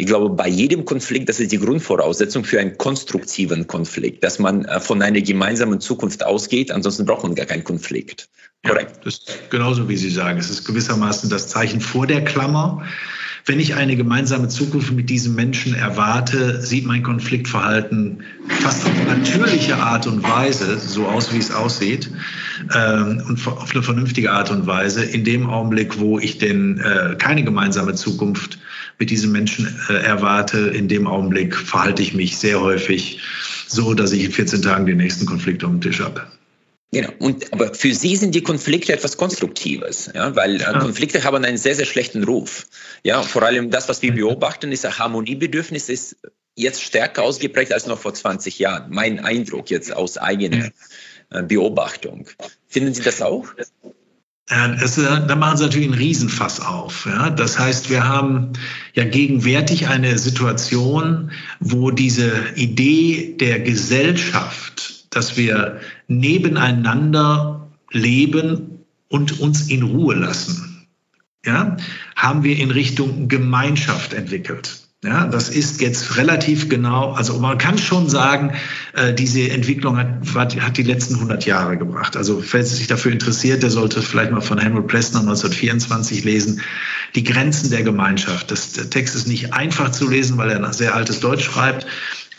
Ich glaube, bei jedem Konflikt, das ist die Grundvoraussetzung für einen konstruktiven Konflikt, dass man äh, von einer gemeinsamen Zukunft ausgeht, ansonsten braucht man gar keinen Konflikt. Korrekt. Ja, das ist genauso wie Sie sagen. Es ist gewissermaßen das Zeichen vor der Klammer. wenn ich eine gemeinsame Zukunft mit diesem Menschen erwarte, sieht mein Konfliktverhalten fast auf natürliche Art und Weise so aus, wie es aussieht ähm, und auf eine vernünftige Art und Weise. In dem Augenblick, wo ich denn äh, keine gemeinsame Zukunft mit diesem Menschen äh, erwarte, in dem Augenblick verhalte ich mich sehr häufig so, dass ich in 14 Tagen den nächsten Konflikt auf dem Tisch habe. Genau. Und, aber für Sie sind die Konflikte etwas Konstruktives, ja, weil äh. Konflikte haben einen sehr, sehr schlechten Ruf. Ja, vor allem das, was wir beobachten, ist ein Harmoniebedürfnis, ist jetzt stärker ausgeprägt als noch vor 20 Jahren. Mein Eindruck jetzt aus eigener äh, Beobachtung. Finden Sie das auch? Es, da machen Sie natürlich einen Riesenfass auf. Ja? Das heißt, wir haben ja gegenwärtig eine Situation, wo diese Idee der Gesellschaft dass wir nebeneinander leben und uns in Ruhe lassen. Ja, haben wir in Richtung Gemeinschaft entwickelt. Ja, das ist jetzt relativ genau, also man kann schon sagen, äh, diese Entwicklung hat, hat die letzten 100 Jahre gebracht. Also wer sich dafür interessiert, der sollte vielleicht mal von Henry Plessner 1924 lesen, die Grenzen der Gemeinschaft. Das, der Text ist nicht einfach zu lesen, weil er sehr altes Deutsch schreibt,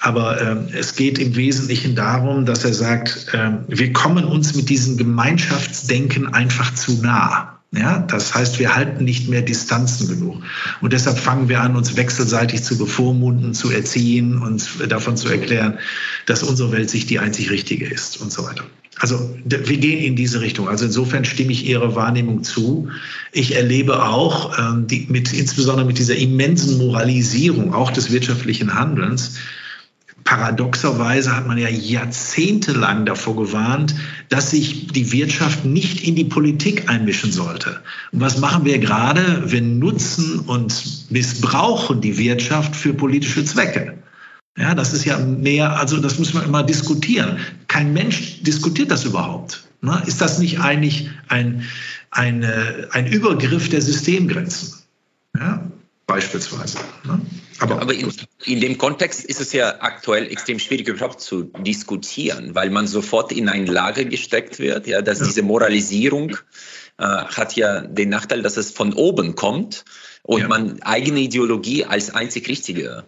aber äh, es geht im Wesentlichen darum, dass er sagt, äh, wir kommen uns mit diesem Gemeinschaftsdenken einfach zu nah. Ja, das heißt, wir halten nicht mehr Distanzen genug. Und deshalb fangen wir an, uns wechselseitig zu bevormunden, zu erziehen und davon zu erklären, dass unsere Welt sich die einzig richtige ist und so weiter. Also wir gehen in diese Richtung. Also insofern stimme ich Ihrer Wahrnehmung zu. Ich erlebe auch, ähm, die, mit, insbesondere mit dieser immensen Moralisierung auch des wirtschaftlichen Handelns, paradoxerweise hat man ja jahrzehntelang davor gewarnt, dass sich die Wirtschaft nicht in die Politik einmischen sollte. Und was machen wir gerade? Wir nutzen und missbrauchen die Wirtschaft für politische Zwecke. Ja, das ist ja mehr, also das muss man immer diskutieren. Kein Mensch diskutiert das überhaupt. Ne? Ist das nicht eigentlich ein, ein, ein Übergriff der Systemgrenzen? Ja, beispielsweise. Ne? Aber, Aber in, in, dem Kontext ist es ja aktuell extrem schwierig überhaupt zu diskutieren, weil man sofort in ein Lager gesteckt wird, ja, dass ja. diese Moralisierung äh, hat ja den Nachteil, dass es von oben kommt und ja. man eigene Ideologie als einzig richtige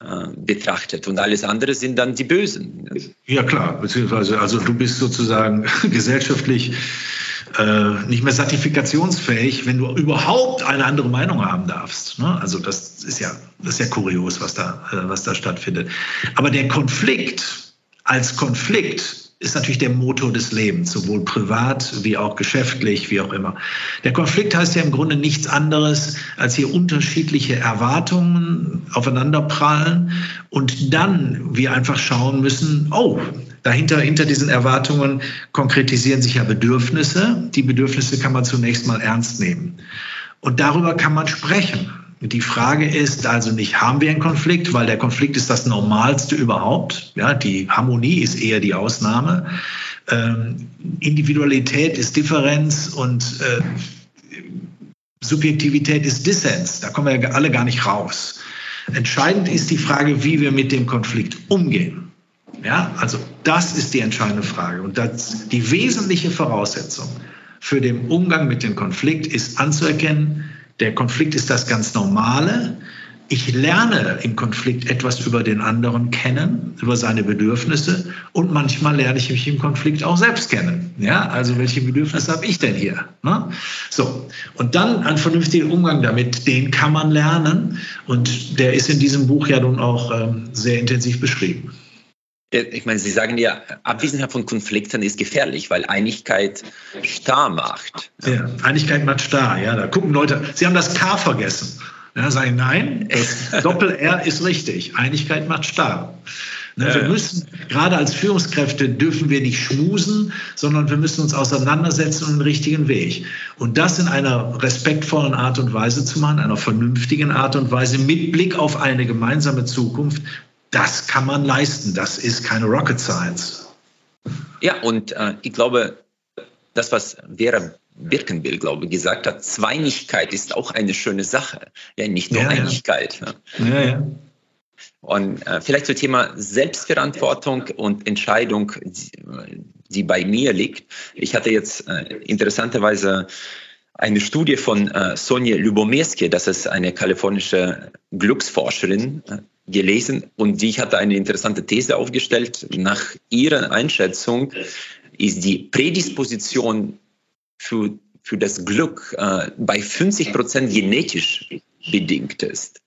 äh, betrachtet und alles andere sind dann die Bösen. Ja klar, beziehungsweise also du bist sozusagen gesellschaftlich äh, nicht mehr zertifikationsfähig, wenn du überhaupt eine andere Meinung haben darfst. Ne? Also das ist ja, das ist ja kurios, was da, äh, was da stattfindet. Aber der Konflikt als Konflikt ist natürlich der Motor des Lebens, sowohl privat wie auch geschäftlich, wie auch immer. Der Konflikt heißt ja im Grunde nichts anderes, als hier unterschiedliche Erwartungen aufeinanderprallen und dann wir einfach schauen müssen, oh, dahinter, hinter diesen Erwartungen konkretisieren sich ja Bedürfnisse. Die Bedürfnisse kann man zunächst mal ernst nehmen. Und darüber kann man sprechen. Die Frage ist also nicht, haben wir einen Konflikt, weil der Konflikt ist das Normalste überhaupt. Ja, die Harmonie ist eher die Ausnahme. Ähm, Individualität ist Differenz und äh, Subjektivität ist Dissens. Da kommen wir ja alle gar nicht raus. Entscheidend ist die Frage, wie wir mit dem Konflikt umgehen. Ja, also das ist die entscheidende Frage. Und das, die wesentliche Voraussetzung für den Umgang mit dem Konflikt ist anzuerkennen, der Konflikt ist das ganz Normale. Ich lerne im Konflikt etwas über den anderen kennen, über seine Bedürfnisse und manchmal lerne ich mich im Konflikt auch selbst kennen. Ja, also welche Bedürfnisse habe ich denn hier? Ne? So. Und dann ein vernünftiger Umgang damit, den kann man lernen und der ist in diesem Buch ja nun auch ähm, sehr intensiv beschrieben. Ich meine, Sie sagen ja, Abwesenheit von Konflikten ist gefährlich, weil Einigkeit starr macht. Ja, Einigkeit macht starr, ja. Da gucken Leute, Sie haben das K vergessen. Ja, sagen, nein, das Doppel-R ist richtig. Einigkeit macht starr. Ne, wir müssen, gerade als Führungskräfte dürfen wir nicht schmusen, sondern wir müssen uns auseinandersetzen um den richtigen Weg. Und das in einer respektvollen Art und Weise zu machen, einer vernünftigen Art und Weise mit Blick auf eine gemeinsame Zukunft, das kann man leisten. Das ist keine Rocket Science. Ja, und äh, ich glaube, das, was Vera Birkenbill, glaube ich, gesagt hat, Zweinigkeit ist auch eine schöne Sache. Ja, nicht nur ja, Einigkeit. Ja. ja, ja. Und äh, vielleicht zum Thema Selbstverantwortung und Entscheidung, die, die, bei mir liegt. Ich hatte jetzt äh, interessanterweise eine Studie von äh, Sonja Lubomirski, das ist eine kalifornische Glücksforscherin, äh, gelesen und die hat eine interessante These aufgestellt. Nach ihrer Einschätzung ist die Prädisposition für, für das Glück äh, bei 50 Prozent genetisch bedingt ist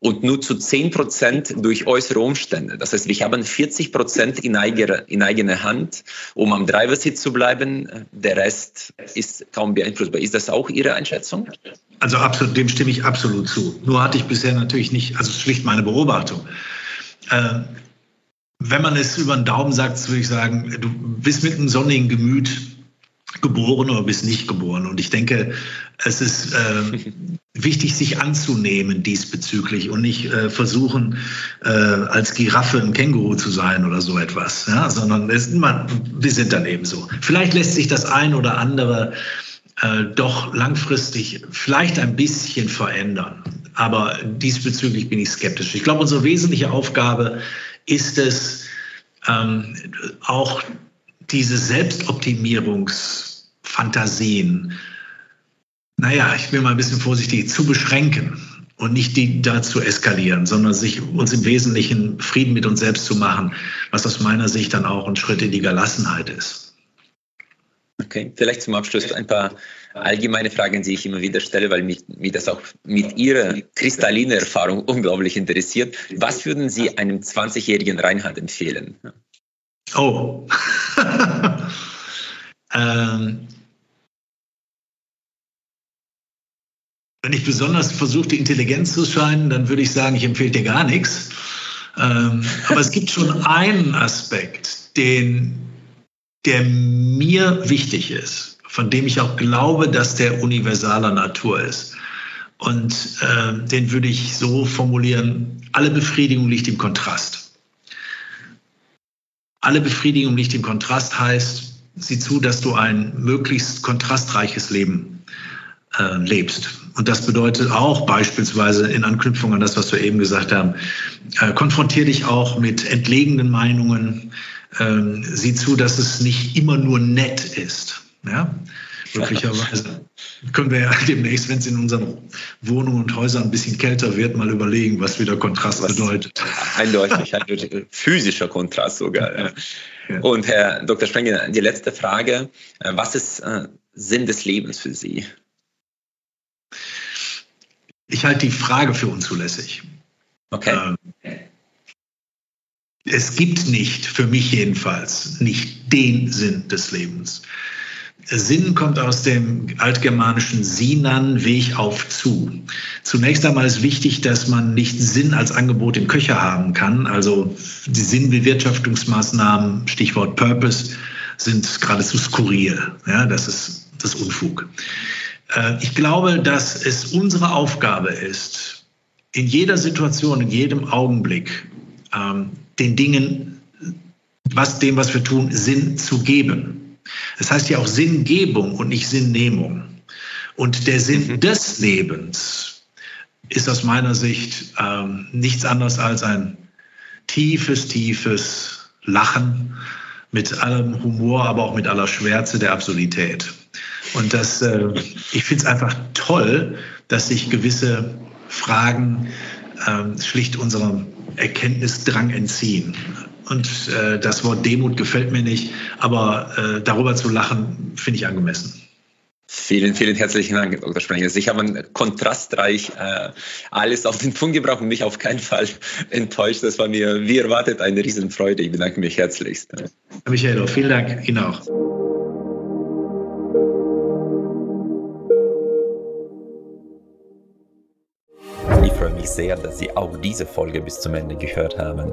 und nur zu 10 Prozent durch äußere Umstände. Das heißt, wir haben 40 Prozent in, in eigener Hand, um am Driver-Seat zu bleiben. Der Rest ist kaum beeinflussbar. Ist das auch Ihre Einschätzung? Also absolut, dem stimme ich absolut zu. Nur hatte ich bisher natürlich nicht, also schlicht meine Beobachtung. Äh, wenn man es über den Daumen sagt, würde ich sagen, du bist mit einem sonnigen Gemüt geboren oder bist nicht geboren. Und ich denke, es ist äh, wichtig, sich anzunehmen diesbezüglich und nicht äh, versuchen, äh, als Giraffe ein Känguru zu sein oder so etwas, ja? sondern es, man, wir sind dann eben so. Vielleicht lässt sich das ein oder andere äh, doch langfristig vielleicht ein bisschen verändern. Aber diesbezüglich bin ich skeptisch. Ich glaube, unsere wesentliche Aufgabe ist es, ähm, auch diese Selbstoptimierungsfantasien, naja, ich bin mal ein bisschen vorsichtig, zu beschränken und nicht die dazu eskalieren, sondern sich uns im Wesentlichen Frieden mit uns selbst zu machen, was aus meiner Sicht dann auch ein Schritt in die Gelassenheit ist. Okay, vielleicht zum Abschluss ein paar allgemeine Fragen, die ich immer wieder stelle, weil mich, mich das auch mit Ihrer kristallinen Erfahrung unglaublich interessiert. Was würden Sie einem 20-jährigen Reinhard empfehlen? Oh. ähm, wenn ich besonders versuche, die Intelligenz zu scheinen, dann würde ich sagen, ich empfehle dir gar nichts. Ähm, aber es gibt schon einen Aspekt, den, der mir wichtig ist, von dem ich auch glaube, dass der universaler Natur ist. Und äh, den würde ich so formulieren, alle Befriedigung liegt im Kontrast. Alle Befriedigung liegt im Kontrast heißt, sieh zu, dass du ein möglichst kontrastreiches Leben äh, lebst. Und das bedeutet auch beispielsweise in Anknüpfung an das, was wir eben gesagt haben, äh, konfrontier dich auch mit entlegenen Meinungen, äh, sieh zu, dass es nicht immer nur nett ist. Ja? Möglicherweise können wir ja demnächst, wenn es in unseren Wohnungen und Häusern ein bisschen kälter wird, mal überlegen, was wieder Kontrast was bedeutet. Eindeutig, eindeutig physischer Kontrast sogar. Ja. Ja. Und Herr Dr. Sprenger, die letzte Frage. Äh, was ist äh, Sinn des Lebens für Sie? Ich halte die Frage für unzulässig. Okay. Ähm, es gibt nicht, für mich jedenfalls, nicht den Sinn des Lebens. Sinn kommt aus dem altgermanischen Sinan, Weg auf zu. Zunächst einmal ist wichtig, dass man nicht Sinn als Angebot im Köcher haben kann. Also die Sinnbewirtschaftungsmaßnahmen, Stichwort Purpose, sind geradezu skurril. Ja, das ist das Unfug. Äh, ich glaube, dass es unsere Aufgabe ist, in jeder Situation, in jedem Augenblick ähm, den Dingen, was dem, was wir tun, Sinn zu geben. Es heißt ja auch Sinngebung und nicht Sinnnehmung. Und der Sinn mhm. des Lebens ist aus meiner Sicht ähm, nichts anderes als ein tiefes, tiefes Lachen mit allem Humor, aber auch mit aller Schwärze der Absurdität. Und das, äh, ich finde es einfach toll, dass sich gewisse Fragen äh, schlicht unserem Erkenntnisdrang entziehen. Und äh, das Wort Demut gefällt mir nicht, aber äh, darüber zu lachen, finde ich angemessen. Vielen, vielen herzlichen Dank, Dr. Sprenger. Ich habe kontrastreich äh, alles auf den Punkt gebracht und mich auf keinen Fall enttäuscht. Das war mir, wie erwartet, eine Riesenfreude. Ich bedanke mich herzlichst. Herr Michael, vielen Dank Ihnen auch. Ich freue mich sehr, dass Sie auch diese Folge bis zum Ende gehört haben.